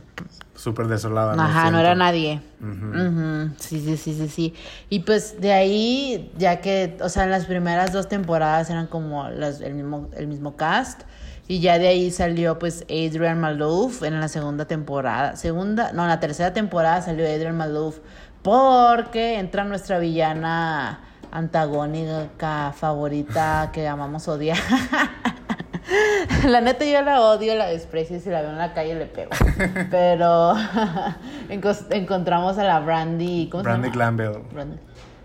súper desolada. Ajá, no era nadie. Ujú, Sí, sí, sí, sí, sí. Y pues de ahí, ya que, o sea, en las primeras dos temporadas eran como las, el, mismo, el mismo cast. Y ya de ahí salió pues Adrian Malouf en la segunda temporada. Segunda, no, en la tercera temporada salió Adrian Malouf. Porque entra nuestra villana antagónica favorita que amamos odiar. La neta yo la odio, la desprecio y si la veo en la calle le pego. Pero encontramos a la Brandy, ¿cómo Brandy se llama? Glanville. Brandy.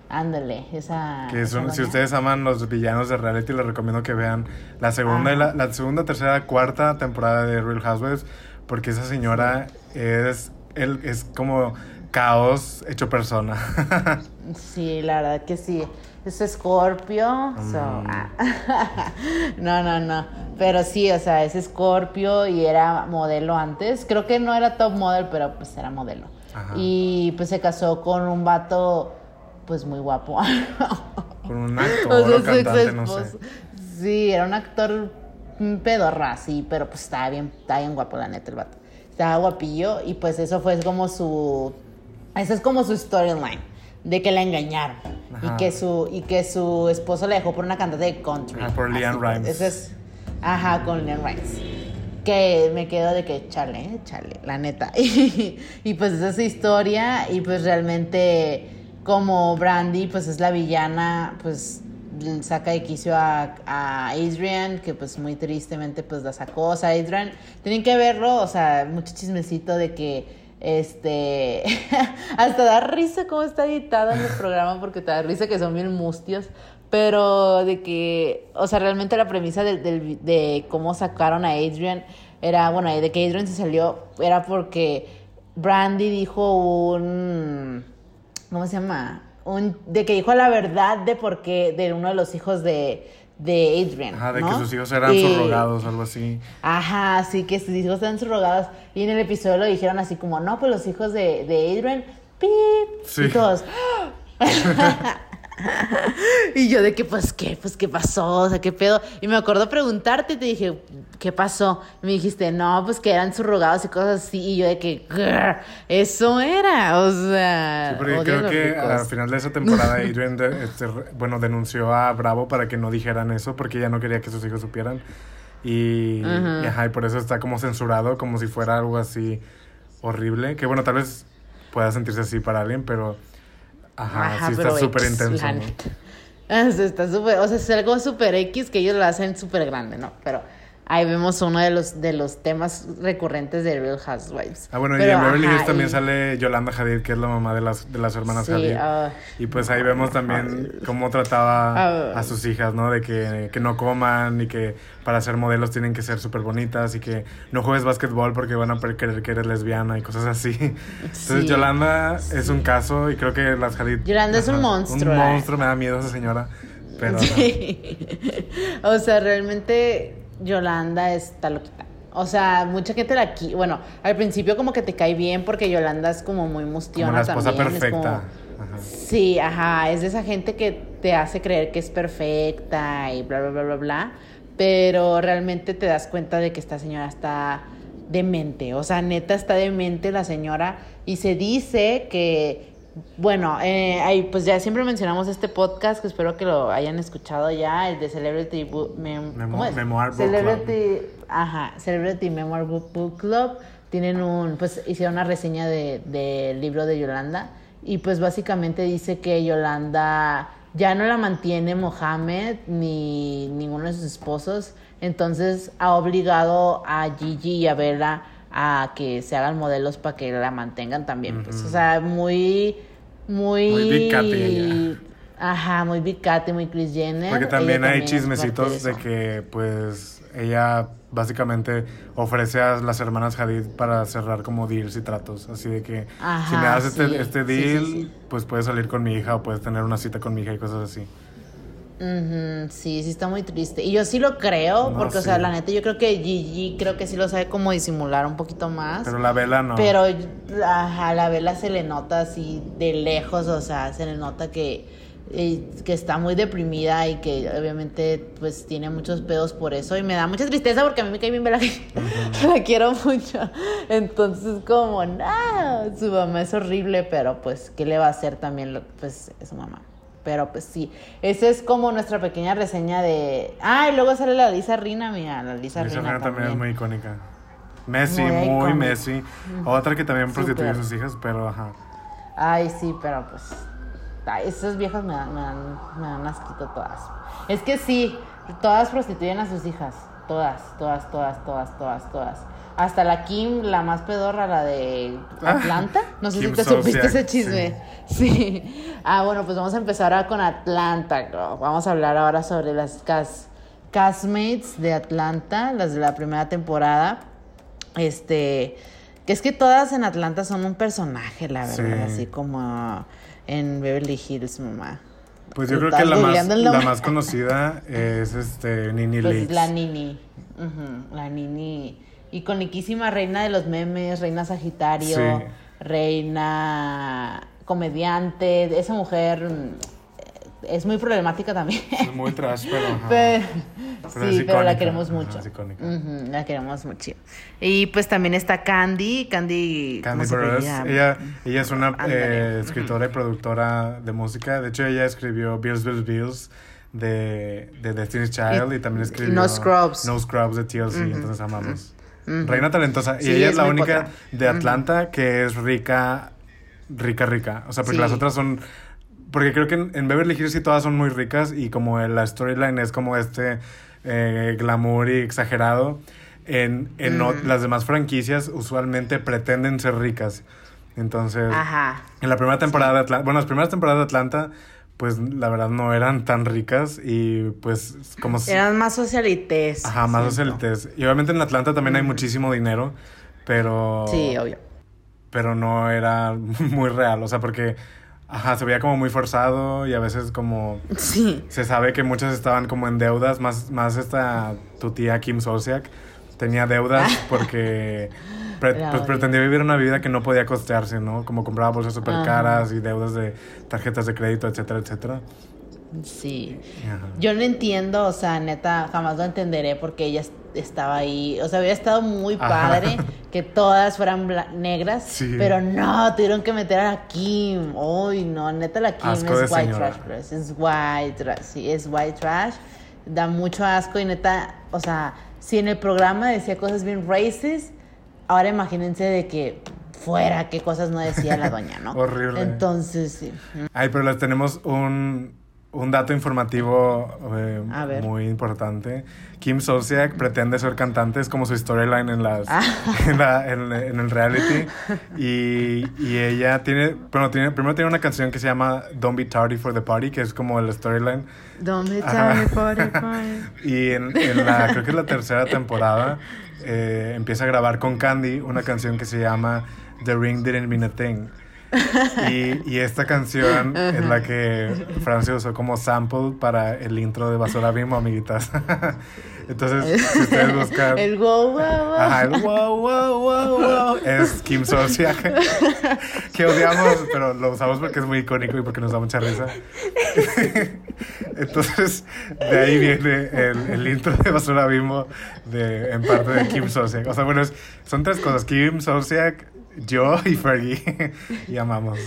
Ándale, esa. Que son, si ustedes aman los villanos de reality, les recomiendo que vean la segunda, y la, la segunda, tercera, cuarta temporada de Real Housewives, porque esa señora es, él, es como caos hecho persona. Sí, la verdad que sí. Es Scorpio. so, Mm. ah. no, no, no. Pero sí, o sea, es Scorpio y era modelo antes. Creo que no era top model, pero pues era modelo. Ajá. Y pues se casó con un vato, pues muy guapo. Con un actor O sea, o cantante, no sé. Sí, era un actor pedorra, sí, pero pues estaba bien, estaba bien guapo, la neta, el vato. Estaba guapillo y pues eso fue como su... Esa es como su storyline, de que la engañaron. Y que, su, y que su esposo la dejó por una cantante de country. Ajá, por Leanne Así, Rimes. Eso es... Ajá, con Leanne Rimes. Que me quedo de que chale, chale, la neta. Y, pues esa es su historia y pues realmente como Brandy pues es la villana, pues saca de quicio a, a Adrian, que pues muy tristemente pues la sacó. O sea, Adrian, tienen que verlo, o sea, mucho chismecito de que este hasta da risa cómo está editado en el programa porque te da risa que son bien mustios. Pero de que, o sea, realmente la premisa de, de cómo sacaron a Adrian era, bueno, de que Adrian se salió, era porque Brandy dijo un, ¿cómo se llama? Un, de que dijo la verdad de por qué, de uno de los hijos de, de Adrian. Ajá, de ¿no? que sus hijos eran Y- subrogados, algo así. Ajá, sí, que sus hijos eran subrogados. Y en el episodio lo dijeron así como, no, pues los hijos de, de Adrian, pip. Sí. Y todos. y yo de que, pues, ¿qué? Pues, ¿qué pasó? O sea, ¿qué pedo? Y me acuerdo preguntarte y te dije, ¿qué pasó? Y me dijiste, no, pues que eran subrogados y cosas así. Y yo de que, "Grr, eso era. O sea, Sí, porque creo que ricos. al final de esa temporada Adrian este, bueno, denunció a Bravo para que no dijeran eso porque ella no quería que sus hijos supieran. Y, y, ajá, y por eso está como censurado, como si fuera algo así horrible. Que bueno, tal vez pueda sentirse así para alguien, pero ajá, Ajá, sí está súper intenso. ¿no? está súper, o sea, es algo súper X que ellos lo hacen súper grande, ¿no? Pero ahí vemos uno de los, de los temas recurrentes de Real Housewives. Ah, bueno, y Pero, en Beverly Hills también y- sale Yolanda Hadid, que es la mamá de las, de las hermanas Sí, Hadid. ah. y pues ahí vemos también cómo trataba Ah. a sus hijas, ¿no? De que, que no coman y que para ser modelos tienen que ser súper bonitas y que no juegues básquetbol porque van a creer que eres lesbiana y cosas así. Entonces Sí. Yolanda es un caso y creo que las Hadid... Yolanda es un monstruo, Un monstruo, me da miedo esa señora. Pero Sí. o sea, realmente Yolanda está loquita. O sea, mucha gente la qui- Bueno, al principio como que te cae bien porque Yolanda es como muy mustiona como la esposa también. es como- perfecta. Ajá. Sí, ajá, es de esa gente que te hace creer que es perfecta y bla, bla, bla, bla, bla, pero realmente te das cuenta de que esta señora está demente, o sea, neta está demente la señora y se dice que, bueno, eh, ahí, pues ya siempre mencionamos este podcast que espero que lo hayan escuchado ya, el de Celebrity Book, Mem- Memo- ¿cómo es? Memoir Book Celebrity, ajá, Celebrity Memoir Book, Book Club, tienen un, pues hicieron una reseña de- del libro de Yolanda y pues básicamente dice que Yolanda ya no la mantiene Mohamed ni ninguno de sus esposos, entonces ha obligado a Gigi y a Bella a que se hagan modelos para que la mantengan también. pues, o sea, muy, muy... Muy Big. Ajá, muy Big Cat y muy Kris Jenner. Porque también Ella hay chismecitos de que, pues, ella básicamente ofrece a las hermanas Hadid para cerrar como deals y tratos. Así de que Ajá, si me das este, sí, este sí, deal, sí. pues puedes salir con mi hija o puedes tener una cita con mi hija y cosas así. Ujú, sí, sí está muy triste. Y yo sí lo creo, No, porque, o sea, la neta, yo creo que Gigi creo que sí lo sabe como disimular un poquito más. Pero la vela no. Pero a la vela se le nota así de lejos, o sea, se le nota que, eh, que está muy deprimida y que obviamente pues tiene muchos pedos por eso. Y me da mucha tristeza porque a mí me cae bien vela, la quiero mucho. Entonces como, no, su mamá es horrible, pero pues, ¿qué le va a hacer también? lo- Pues es su mamá. Pero pues sí, esa es como nuestra pequeña reseña de... Ah, y luego sale la Lisa Rina, mira, la Lisa, Lisa Rina Rinna también es muy icónica. Messi, Muy. Messi. Otra que también prostituye a sus hijas, pero ajá. Ay, sí, pero pues. ay, esas viejas me dan, me dan, me dan asquito todas. Es que sí, todas prostituyen a sus hijas. Todas, todas, todas, todas, todas, todas. Hasta la Kim, la más pedorra, la de Atlanta. No sé Kim si te supiste ese chisme. Sí. Ah, bueno, pues vamos a empezar ahora con Atlanta. girl. Vamos a hablar ahora sobre las cast, castmates de Atlanta, las de la primera temporada. Este, que es que todas en Atlanta son un personaje, la verdad, Sí. así como en Beverly Hills, mamá. Pues yo creo que la más, la más conocida es este Nini Pues la Nini, la Nini, iconiquísima reina de los memes, reina Sagitario, Sí. reina comediante, esa mujer mm, es muy problemática también. Es muy trash, pero ajá. Pero- Pero sí, pero la queremos ajá, mucho. es icónica. Ujú, la queremos mucho. Y pues también está Candy, Candy, ¿cómo Candy apellida? ella, ella es una eh, escritora y productora de música. De hecho, ella escribió Bills, Bills, Bills de, de Destiny's Child y, Y- también escribió No Scrubs. No Scrubs de TLC, entonces amamos. Reina talentosa. Y ella es, la única de Atlanta que es rica, rica, rica. O sea, porque Sí. las otras son... Porque creo que en, en Beverly Hills sí todas son muy ricas y como la storyline es como este eh, glamour y exagerado, en, en o- las demás franquicias usualmente pretenden ser ricas. Entonces, Ajá. en la primera temporada de Atlanta, bueno, las primeras temporadas de Atlanta, pues la verdad no eran tan ricas y pues como... si- Eran más socialites. Ajá, más siento. socialites. Y obviamente en Atlanta también hay muchísimo dinero, pero... Sí, obvio. Pero no era muy real, o sea, porque... Ajá, se veía como muy forzado y a veces como... Sí. Se sabe que muchas estaban como en deudas, más, más esta tu tía Kim Zolciak tenía deudas porque pre- pues, pretendía vivir una vida que no podía costearse, ¿no? Como compraba bolsas súper caras y deudas de tarjetas de crédito, etcétera, etcétera. Sí. Ajá. Yo no entiendo, o sea, neta, jamás lo entenderé porque ella es- estaba ahí. O sea, había estado muy Ajá. padre que todas fueran negras, Sí. pero no, tuvieron que meter a la Kim. Uy, no, neta, la Kim Asco es white señora. trash, pues, es white trash, sí, es white trash. Da mucho asco y neta, o sea, si en el programa decía cosas bien racist, ahora imagínense de que fuera qué cosas no decía la doña, ¿no? Horrible. Entonces, sí. Ay, pero les tenemos un, un dato informativo eh, muy importante. Kim Zolciak pretende ser cantante, es como su storyline en las Ah. en, la- en- en el reality. Y, y ella tiene, bueno, tiene, primero tiene una canción que se llama Don't Be Tardy for the Party, que es como el storyline. Sorry for the crime. Y en, en la, creo que es la tercera temporada, eh, empieza a grabar con Candy una canción que se llama The Ring Didn't Mean a Thing. Y, y esta canción es la que Francia usó como sample para el intro de Basura Bimbo, amiguitas. Entonces, si ustedes buscan... El wow, wow, wow. Ajá, el wow, wow, wow, wow. Es Kim Zolciak, que odiamos, pero lo usamos porque es muy icónico y porque nos da mucha risa. Entonces, de ahí viene el, el intro de Basura Bimbo de, en parte de Kim Zolciak. O sea, bueno, es- son tres cosas. Kim Zolciak, yo y Fergie. y amamos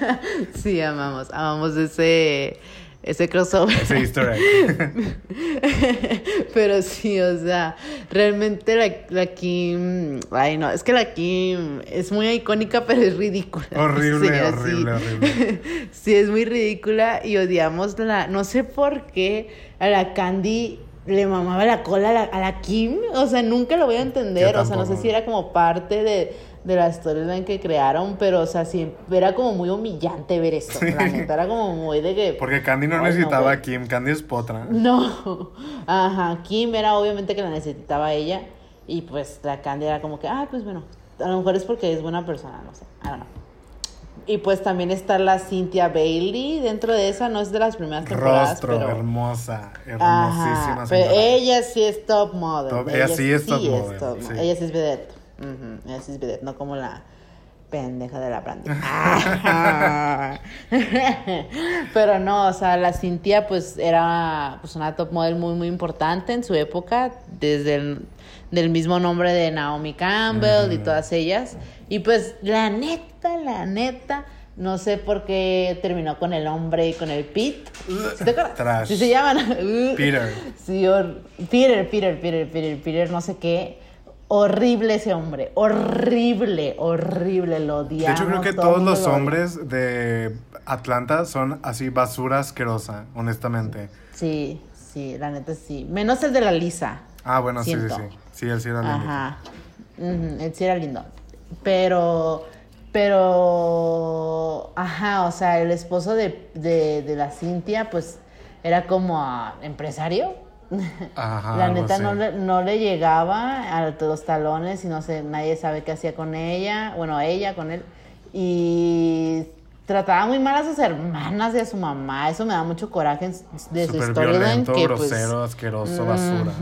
Sí, amamos, amamos ese, ese crossover. ese easter egg. Pero sí, o sea, realmente la, la Kim, ay no, es que la Kim es muy icónica, pero es ridícula. Horrible, Sí, así. horrible, horrible. Sí, es muy ridícula y odiamos la, no sé por qué a la Candy le mamaba la cola a la, a la Kim, o sea, nunca lo voy a entender, o sea, no sé si era como parte de, de la storyline que crearon, pero, o sea, sí, era como muy humillante ver esto, la neta, era como muy de que... Porque Candy no necesitaba a Kim, Candy es potra. No, ajá, Kim era obviamente que la necesitaba ella y pues la Candy era como que, ah, pues bueno, a lo mejor es porque es buena persona, no sé, I don't know. Y pues también está la Cynthia Bailey dentro de esa, no es de las primeras temporadas. Rostro, pero... hermosa, Ajá, hermosísima pero ella sí es top model. Top- ella sí es top model, sí. Ella sí es vedette. Ujú, ella sí es no como la pendeja de la Brandy. Ajá. pero no, o sea, la Cintia pues era pues una top model muy muy importante en su época, desde el del mismo nombre de Naomi Campbell y todas ellas. Y pues la neta, la neta, no sé por qué terminó con el hombre y con el Pete. ¿Sí te acuerdas? Trash. Sí se llaman. Peter. Sí, Peter, Peter, Peter, Peter, Peter, no sé qué. Horrible ese hombre, horrible, horrible, lo De odiamos. hecho, creo que todo todos los lo hombres de Atlanta son así basura asquerosa, honestamente. Sí, sí, la neta sí. Menos el de la Lisa. Ah, bueno, sí, sí, sí. Sí, él sí era lindo. Ajá. Ujú, él sí era lindo. Pero, pero, ajá, o sea, el esposo de, de, de la Cintia, pues, era como ah, empresario. Ajá, la neta no le, no le llegaba a los talones y no sé, nadie sabe qué hacía con ella, bueno, ella con él. Y trataba muy mal a sus hermanas y a su mamá. Eso me da mucho coraje de su violento, que, pues, grosero, asqueroso, basura.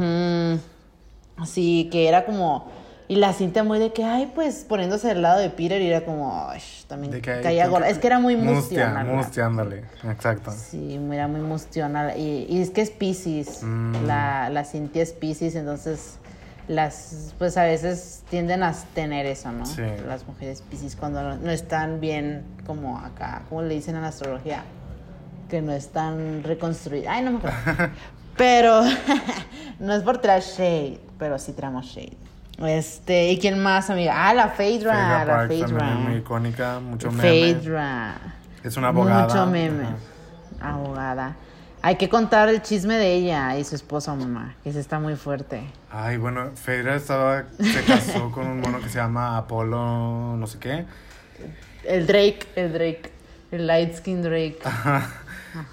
Así que era como. Y la cinta muy de que, ay, pues poniéndose del lado de Peter y era como, ay, también De que ahí caía gorda. Es que era muy mustia, mustia, ándale. Exacto. Sí, era muy mustiona. Y, y es que es Pisces. Mm. La, la Cintia es Pisces, entonces las, pues a veces tienden a tener eso, ¿no? Sí. Las mujeres Pisces cuando no, no están bien como acá, como le dicen en la astrología, que no están reconstruidas. Ay, no me acuerdo. pero no es por tirar shade, pero sí tiramos shade. Este, ¿y quién más, amiga? Ah, la Phaedra, Phaedra la también es muy Phaedra. icónica, mucho meme. Phaedra. Es una abogada. Mucho meme. Ajá. Abogada. Hay que contar el chisme de ella y su esposo, mamá, que se está muy fuerte. Ay, bueno, Fedra estaba, se casó con un mono que se llama Apolo, no sé qué. El Drake, el Drake, el light skin Drake.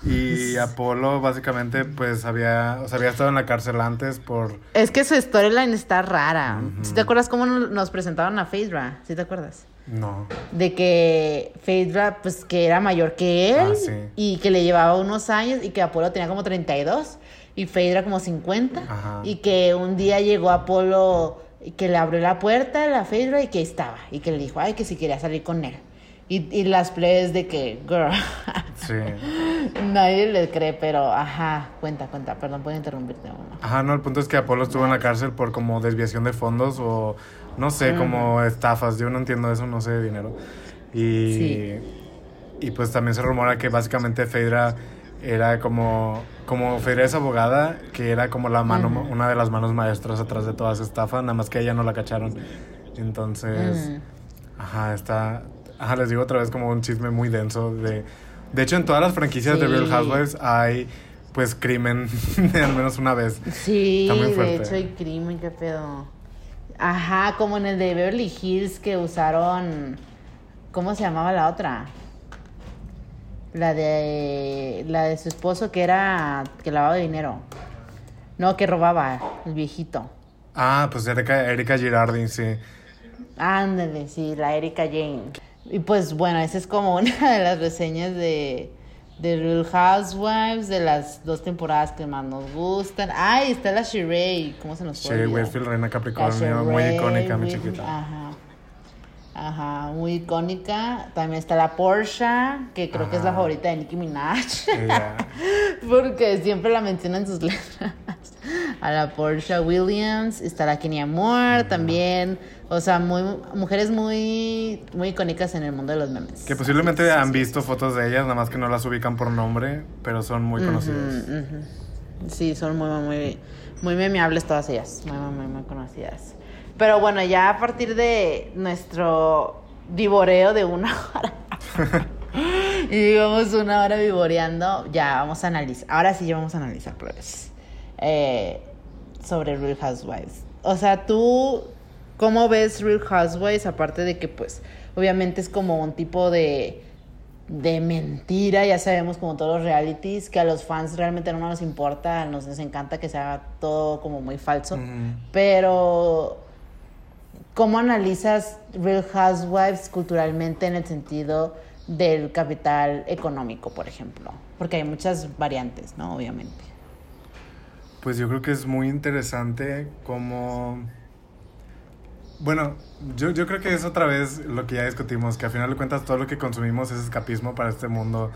Y Apolo básicamente pues había, o sea, había estado en la cárcel antes por... Es que su storyline está rara. ¿Sí ¿Te acuerdas cómo nos presentaron a Phaedra? ¿Sí te acuerdas? No. De que Phaedra, pues que era mayor que él Ah, sí. y que le llevaba unos años y que Apolo tenía como 32 y Phaedra como 50 Ajá. y que un día llegó Apolo y que le abrió la puerta a la Phaedra y que estaba y que le dijo, ay, que si quería salir con él. Y, y las playas de que, girl, Sí. nadie le cree, pero ajá, cuenta, cuenta, perdón, puedo interrumpirte, mamá. Ajá, no, el punto es que Apolo estuvo en la cárcel por como desviación de fondos o no sé, como estafas. Yo no entiendo eso, no sé de dinero. Y, Sí. y pues también se rumora que básicamente Fedra era como, como Fedra es abogada, que era como la mano, una de las manos maestras atrás de toda esa estafa, nada más que ella no la cacharon. Entonces, Ujú. ajá, está, ajá, les digo otra vez como un chisme muy denso de, de hecho en todas las franquicias de Real. Housewives hay pues crimen al menos una vez. Sí, Está muy de hecho hay crimen, qué pedo. Ajá, como en el de Beverly Hills que usaron. ¿Cómo se llamaba la otra? La de. La de su esposo que era. que lavaba dinero. No, que robaba, el viejito. Ah, pues Erika, Erika Girardi, sí. Ándale, sí, la Erika Jane. Y pues bueno, esa es como una de las reseñas de, de Real Housewives, de las dos temporadas que más nos gustan. Ay, está la Sheree, ¿cómo se nos fue? Sherry olvidar? Whitfield, Reina Capricornio, muy Sheree icónica, Whitfield, chiquita. Ajá. Ajá, muy icónica. También está la Porsche, que creo que es la favorita de Nicki Minaj. Porque siempre la mencionan en sus letras. A la Porsche Williams, está la Kenya Moore también. O sea, muy, mujeres muy, muy icónicas en el mundo de los memes. Que posiblemente han visto fotos de ellas, nada más que no las ubican por nombre, pero son muy conocidas. Sí, son muy, muy, muy, memeables todas ellas. Muy, muy, muy, muy conocidas. Pero bueno, ya a partir de nuestro vivoreo de una hora. y digamos una hora vivoreando, ya vamos a analizar. Ahora sí ya vamos a analizar, plebes. Eh, sobre Real Housewives. O sea, tú, ¿cómo ves Real Housewives? Aparte de que, pues, obviamente es como un tipo de, de mentira, ya sabemos, como todos los realities, que a los fans realmente no nos importa, nos, nos encanta que sea todo como muy falso. Pero, ¿cómo analizas Real Housewives culturalmente en el sentido del capital económico, por ejemplo, porque hay muchas variantes, ¿no? Obviamente. Pues yo creo que es muy interesante como... Bueno, yo, yo creo que es otra vez lo que ya discutimos, que al final de cuentas todo lo que consumimos es escapismo para este mundo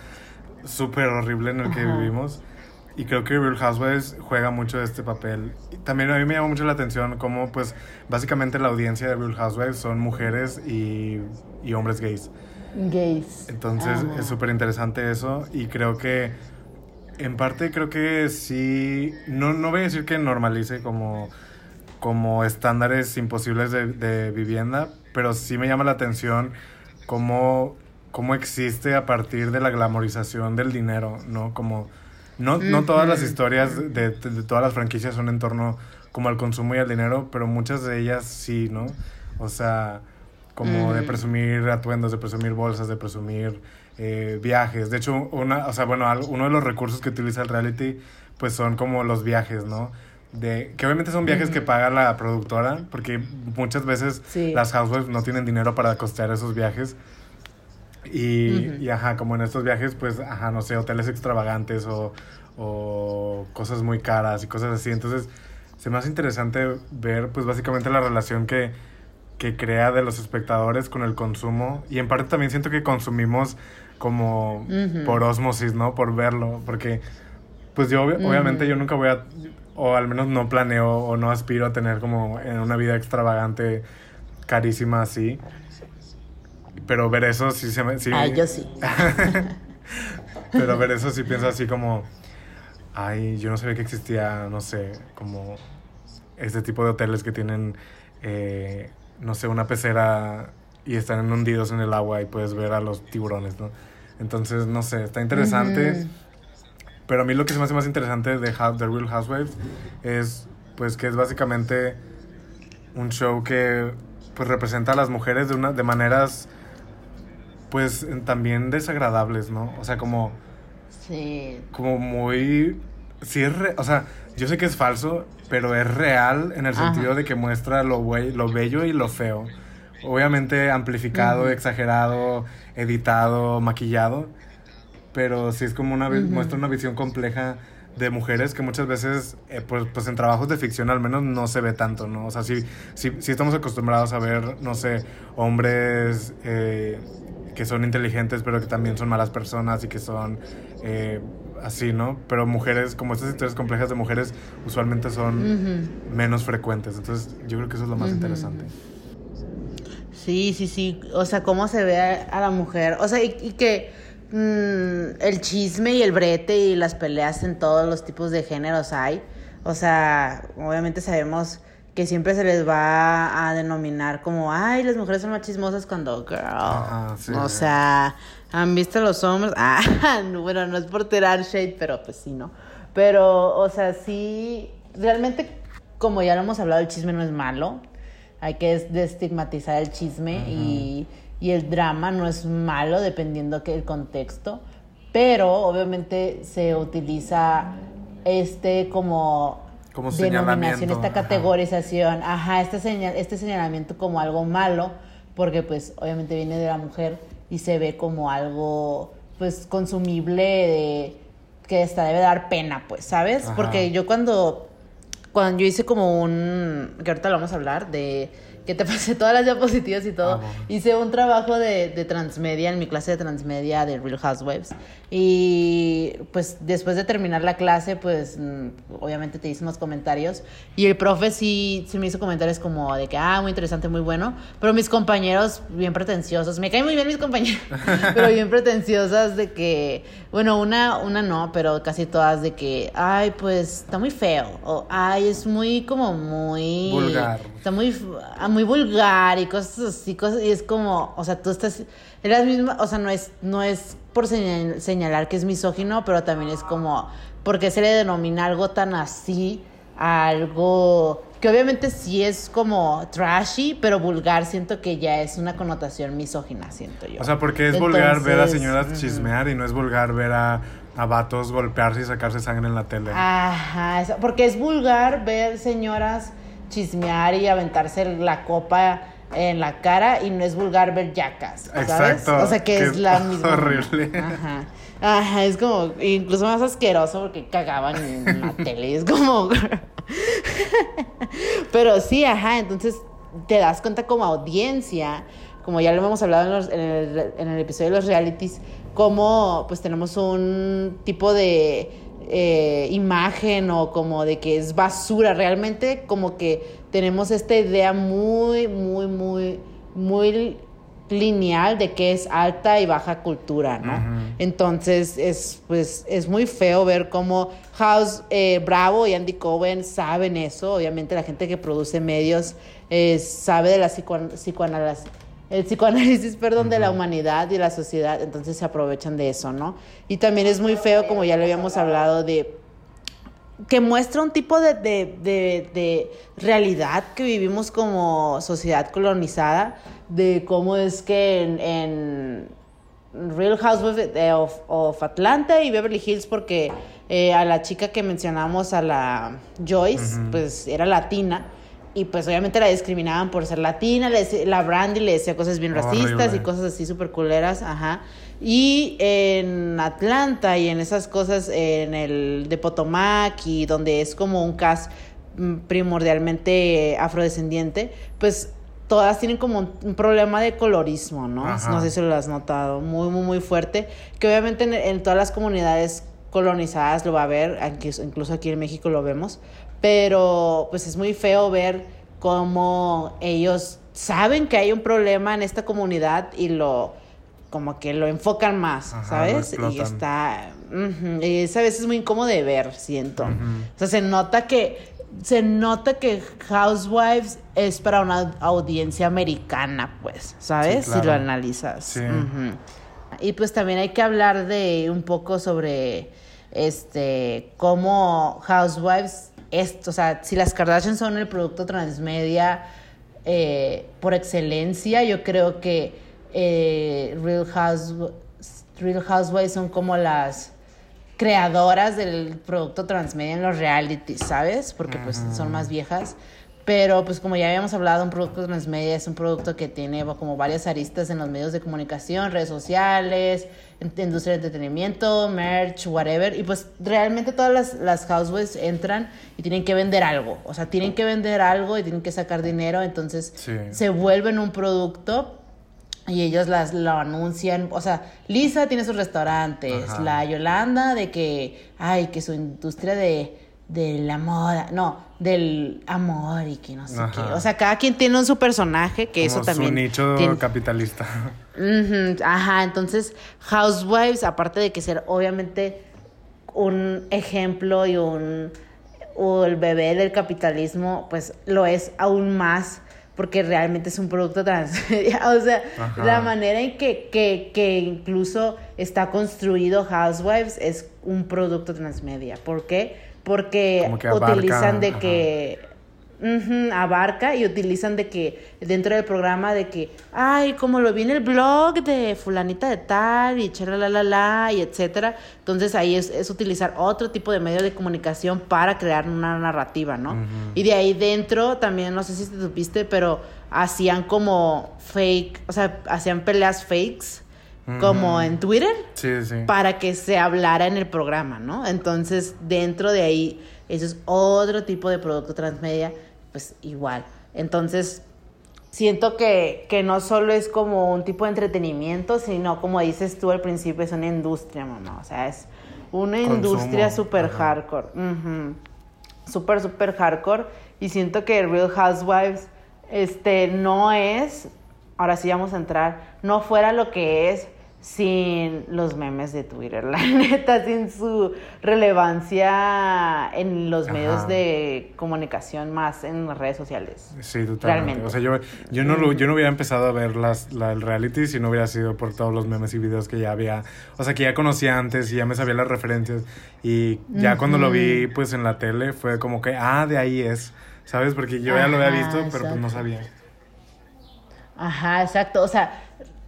súper horrible en el que Ajá. vivimos. Y creo que Real Housewives juega mucho este papel. Y también a mí me llama mucho la atención cómo, pues, básicamente la audiencia de Real Housewives son mujeres y, y hombres gays. Gays. Entonces Ajá. es súper interesante eso y creo que en parte creo que sí, no, no voy a decir que normalice como, como estándares imposibles de, de vivienda, pero sí me llama la atención cómo, cómo existe a partir de la glamorización del dinero, ¿no? Como no, no todas las historias de, de- todas las franquicias son en torno como al consumo y al dinero, pero muchas de ellas sí, ¿no? O sea, como de presumir atuendos, de presumir bolsas, de presumir eh, viajes. De hecho, una, o sea, bueno, uno de los recursos que utiliza el reality, pues son como los viajes, ¿no? De, que obviamente son viajes que paga la productora, porque muchas veces Sí. las housewives no tienen dinero para costear esos viajes. Y, Ujú. y, ajá, como en estos viajes, pues, ajá, no sé, hoteles extravagantes o, o cosas muy caras y cosas así. Entonces, se me hace interesante ver, pues, básicamente la relación que, que crea de los espectadores con el consumo. Y en parte también siento que consumimos como Ujú. por osmosis, ¿no? Por verlo. Porque, pues, yo, obvi- Ujú. obviamente, yo nunca voy a, o al menos no planeo o no aspiro a tener como en una vida extravagante, carísima así. Pero ver eso sí se me... Sí, Ay, yo sí. pero ver eso sí pienso así como, ay, yo no sabía que existía, no sé, como este tipo de hoteles que tienen, eh, no sé, una pecera y están hundidos en el agua y puedes ver a los tiburones, ¿no? Entonces, no sé, está interesante. Ujú. Pero a mí lo que se me hace más interesante de The Real Housewives es, pues, que es básicamente un show que, pues, representa a las mujeres de, una, de maneras, pues, también desagradables, ¿no? O sea, como, Sí. como muy... Sí es re- o sea, yo sé que es falso, pero es real en el Ajá. sentido de que muestra lo, bue- lo bello y lo feo. Obviamente amplificado, exagerado, editado, maquillado, pero sí es como una muestra una visión compleja de mujeres que muchas veces, eh, pues, pues en trabajos de ficción al menos no se ve tanto, ¿no? O sea, sí, sí, sí estamos acostumbrados a ver, no sé, hombres eh, que son inteligentes pero que también son malas personas y que son eh, así, ¿no? Pero mujeres, como estas historias complejas de mujeres, usualmente son menos frecuentes. Entonces, yo creo que eso es lo más interesante. Sí, sí, sí. O sea, cómo se ve a, a la mujer. O sea, y, y que mm, el chisme y el brete y las peleas en todos los tipos de géneros hay. O sea, obviamente sabemos que siempre se les va a denominar como, ay, las mujeres son más chismosas cuando, girl. Ajá, sí. O sea, ¿han visto los hombres? Ah, no, bueno, no es por tirar shade, pero pues sí, ¿no? Pero, o sea, sí, realmente, como ya lo hemos hablado, el chisme no es malo. Hay que des- destigmatizar el chisme y, y el drama no es malo dependiendo que el contexto. Pero obviamente se utiliza este como, Como denominación, esta ajá. categorización, ajá, este, señal, este señalamiento como algo malo, porque pues obviamente viene de la mujer y se ve como algo pues consumible de que hasta debe dar pena, pues, ¿sabes? Ajá. Porque yo cuando cuando yo hice como un, que ahorita lo vamos a hablar, de que te pasé todas las diapositivas y todo, Ah, hice un trabajo de, de transmedia en mi clase de transmedia de Real Housewives. Y pues después de terminar la clase, pues mm, obviamente te hice unos comentarios. Y el profe sí, sí me hizo comentarios como de que, ah, muy interesante, muy bueno. Pero mis compañeros, bien pretenciosos, me caen muy bien mis compañeros, pero bien pretenciosas de que, bueno, una, una no, pero casi todas de que, ay, pues está muy feo. O, ay, es muy como muy... Vulgar. Está muy, ah, muy vulgar y cosas así, cosas, y es como, o sea, tú estás, eres misma, o sea, no es, no es por señal- señalar que es misógino, pero también es como, porque se le denomina algo tan así algo que obviamente sí es como trashy, pero vulgar, siento que ya es una connotación misógina, siento yo. O sea, porque es vulgar ver a señoras chismear y no es vulgar ver a, a vatos golpearse y sacarse sangre en la tele. Ajá, porque es vulgar ver señoras chismear y aventarse la copa en la cara y no es vulgar ver yacas, ¿sabes? Exacto, O sea, que, es la misma. horrible. Ajá. Ajá, es como incluso más asqueroso porque cagaban en la tele, es como Pero sí, ajá, entonces te das cuenta como audiencia, como ya lo hemos hablado en, los- en el, en el episodio de los realities, como pues tenemos un tipo de eh, imagen o como de que es basura, realmente como que tenemos esta idea muy, muy, muy, muy lineal de que es alta y baja cultura, ¿no? Entonces es pues es muy feo ver cómo House eh, Bravo y Andy Cohen saben eso. Obviamente la gente que produce medios eh, sabe de la psicoan- psicoanálisis, el psicoanálisis, perdón, de la humanidad y la sociedad. Entonces se aprovechan de eso, ¿no? Y también es muy feo, como ya le habíamos hablado, de que muestra un tipo de, de- de- de realidad que vivimos como sociedad colonizada, de cómo es que en, en Real Housewives of, of Atlanta y Beverly Hills, porque eh, a la chica que mencionamos, a la Joyce, pues era latina. Y pues obviamente la discriminaban por ser latina, le la Brandy le decía cosas bien racistas Horrible. y cosas así súper culeras, ajá. Y en Atlanta y en esas cosas, en el de Potomac y donde es como un cast mm, primordialmente afrodescendiente, pues todas tienen como un, problema de colorismo, ¿no? Ajá. No sé si lo has notado, muy, muy, muy fuerte, que obviamente en, en todas las comunidades colonizadas lo va a ver, incluso, aquí en México lo vemos, pero pues es muy feo ver cómo ellos saben que hay un problema en esta comunidad y lo como que lo enfocan más, Ajá, ¿sabes? Y está ujú, y es a veces muy incómodo de ver, siento. O sea, se nota que se nota que Housewives es para una audiencia americana, pues, ¿sabes? Sí, Si lo analizas. Sí. Y pues también hay que hablar de un poco sobre este cómo Housewives es, o sea, si las Kardashian son el producto transmedia eh, por excelencia, yo creo que eh, Real, House- Real Housewives son como las creadoras del producto transmedia en los realities, ¿sabes? Porque pues son más viejas. Pero pues como ya habíamos hablado, un producto transmedia es un producto que tiene como varias aristas en los medios de comunicación, redes sociales, industria de entretenimiento, merch, whatever. Y pues realmente todas las, las housewives entran y tienen que vender algo. O sea, tienen que vender algo y tienen que sacar dinero. Entonces Sí. se vuelven un producto y ellos las, lo anuncian. O sea, Lisa tiene sus restaurantes, Ajá. la Yolanda de que, ay, que su industria de, de la moda, no, del amor y que no sé Ajá. qué. O sea, cada quien tiene un su personaje, que eso también... Su nicho tiene- capitalista. Ajá, entonces Housewives, aparte de que ser obviamente un ejemplo y un o el bebé del capitalismo, pues lo es aún más porque realmente es un producto transmedia. O sea, Ajá. la manera en que, que, que incluso está construido Housewives es un producto transmedia. ¿Por qué? Porque utilizan de ajá. que Ujú, abarca y utilizan de que dentro del programa de que ay como lo vi en el blog de fulanita de tal y la la la y etcétera entonces ahí es, es utilizar otro tipo de medio de comunicación para crear una narrativa no y de ahí dentro también no sé si te supiste pero hacían como fake o sea hacían peleas fakes como en Twitter Sí, sí. para que se hablara en el programa, ¿no? Entonces, dentro de ahí, eso es otro tipo de producto transmedia, pues igual. Entonces, siento que, que no solo es como un tipo de entretenimiento, sino como dices tú al principio, es una industria, mamá. O sea, es una Consumo, industria súper hardcore. Ujú. Súper, súper hardcore. Y siento que Real Housewives este, no es, ahora sí vamos a entrar, no fuera lo que es sin los memes de Twitter, la neta, sin su relevancia en los Ajá. medios de comunicación, más en las redes sociales. Sí, totalmente. Realmente. O sea, yo, yo, no lo- yo no hubiera empezado a ver las, la, el reality si no hubiera sido por todos los memes y videos que ya había. O sea, que ya conocía antes y ya me sabía las referencias. Y ya cuando lo vi pues en la tele fue como que, ah, de ahí es. ¿Sabes? Porque yo ya lo había visto, pero pues no sabía. Ajá, exacto. O sea,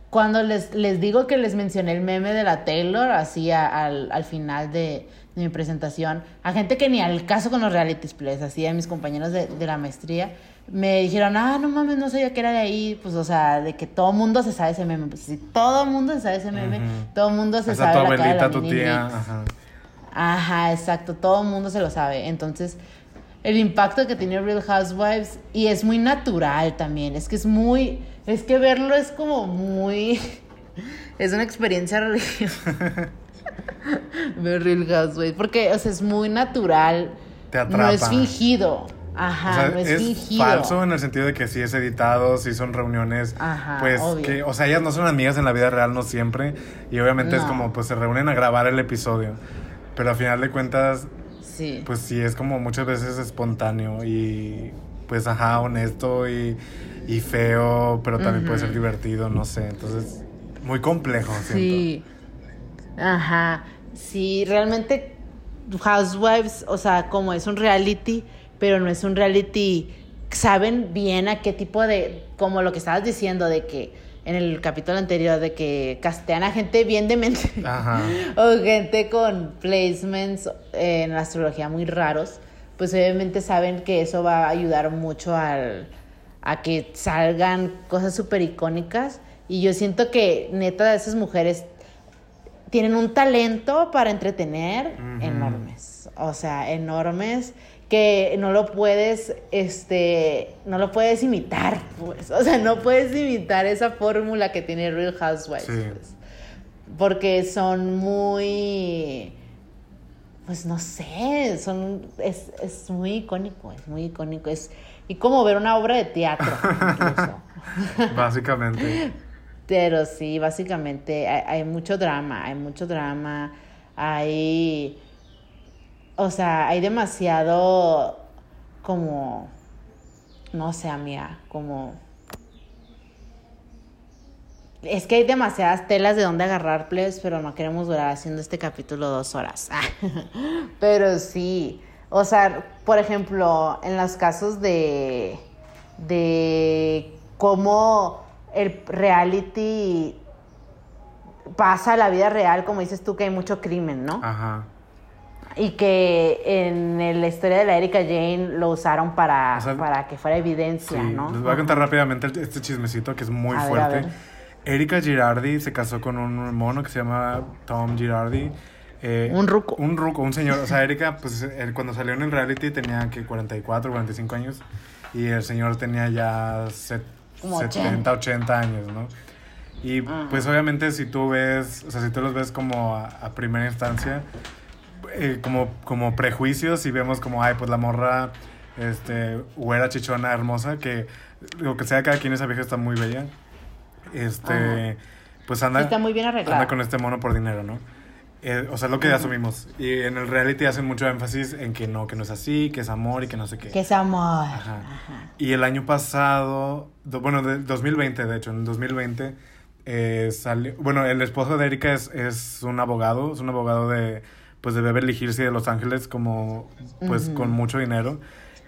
cuando les, les digo que les mencioné el meme de la Taylor, así a- al, al final de, de mi presentación, a gente que ni al caso con los realities plays, así a mis compañeros de, de la maestría, me dijeron, ah, no mames, no sabía que era de ahí, pues, o sea, de que todo mundo se sabe ese meme. Pues sí, todo mundo se sabe ese meme, Ujú. todo mundo se sea, sabe tu la cara de la abuelita, tu tía, ajá. Ajá, exacto, todo el mundo se lo sabe. Entonces, el impacto que tiene Real Housewives, y es muy natural también, es que es muy, es que verlo es como muy, es una experiencia religiosa. Ver Real Housewives, porque, o sea, es muy natural, Te no es atrapa. fingido. Ajá, O sea, no es, es fingido. falso en el sentido de que sí es editado, sí son reuniones, Ajá, pues obvio. que, o sea, ellas no son amigas en la vida real, no siempre, y obviamente es como, pues se reúnen a grabar el episodio, pero a final de cuentas, Sí. pues sí es como muchas veces espontáneo y, pues, ajá, honesto y, y feo, pero también puede ser divertido, no sé, entonces, muy complejo, siento. Sí. Ajá. Sí, realmente Housewives, o sea, como es un reality, pero no es un reality, saben bien a qué tipo de, como lo que estabas diciendo, de que en el capítulo anterior, de que castean a gente bien demente. Ajá. o gente con placements en la astrología muy raros, pues obviamente saben que eso va a ayudar mucho al, a que salgan cosas súper icónicas. Y yo siento que neta esas mujeres tienen un talento para entretener enormes. O sea, enormes que no lo puedes, este, no lo puedes imitar, pues. O sea, no puedes imitar esa fórmula que tiene Real Housewives. Sí. pues porque son muy pues no sé son es, es muy icónico es muy icónico es y como ver una obra de teatro incluso Básicamente. pero sí básicamente hay, hay mucho drama hay mucho drama hay o sea hay demasiado como no sé amiga como es que hay demasiadas telas de donde agarrar, plebes, pero no queremos durar haciendo este capítulo dos horas. pero sí. O sea, por ejemplo, en los casos de. de cómo el reality pasa a la vida real, como dices tú, que hay mucho crimen, ¿no? Ajá. Y que en el- la historia de la Erika Jane lo usaron para, O sea, para que fuera Sí, evidencia, ¿no? les voy a contar rápidamente este chismecito que es muy A ver, fuerte. a ver. Erika Girardi se casó con un mono que se llama Tom Girardi. eh, Un ruco. Un ruco, un señor. O sea, Erika, pues él cuando salió en el reality tenía que 44, 45 años. Y el señor tenía ya set- Como 70, 80 años, ¿no? Y Ajá. pues obviamente si tú ves, o sea, si tú los ves como a, a primera instancia, eh, como, como prejuicios y vemos como, ay, pues la morra, este, güera, chichona, hermosa, que lo que sea, cada quien esa vieja está muy bella. Este, Ajá. pues anda, Está muy bien anda con este mono por dinero, ¿no? Eh, o sea, es lo que asumimos. Y en el reality hacen mucho énfasis en que no, que no es así, que es amor y que no sé qué. Que es amor. Ajá. Ajá. Y el año pasado, do- bueno, de 2020, de hecho, en el 2020 eh, salió, bueno, el esposo de Erika es, es un abogado, es un abogado de, pues, de Beverly Hills y de Los Ángeles, como, pues, Ujú. con mucho dinero.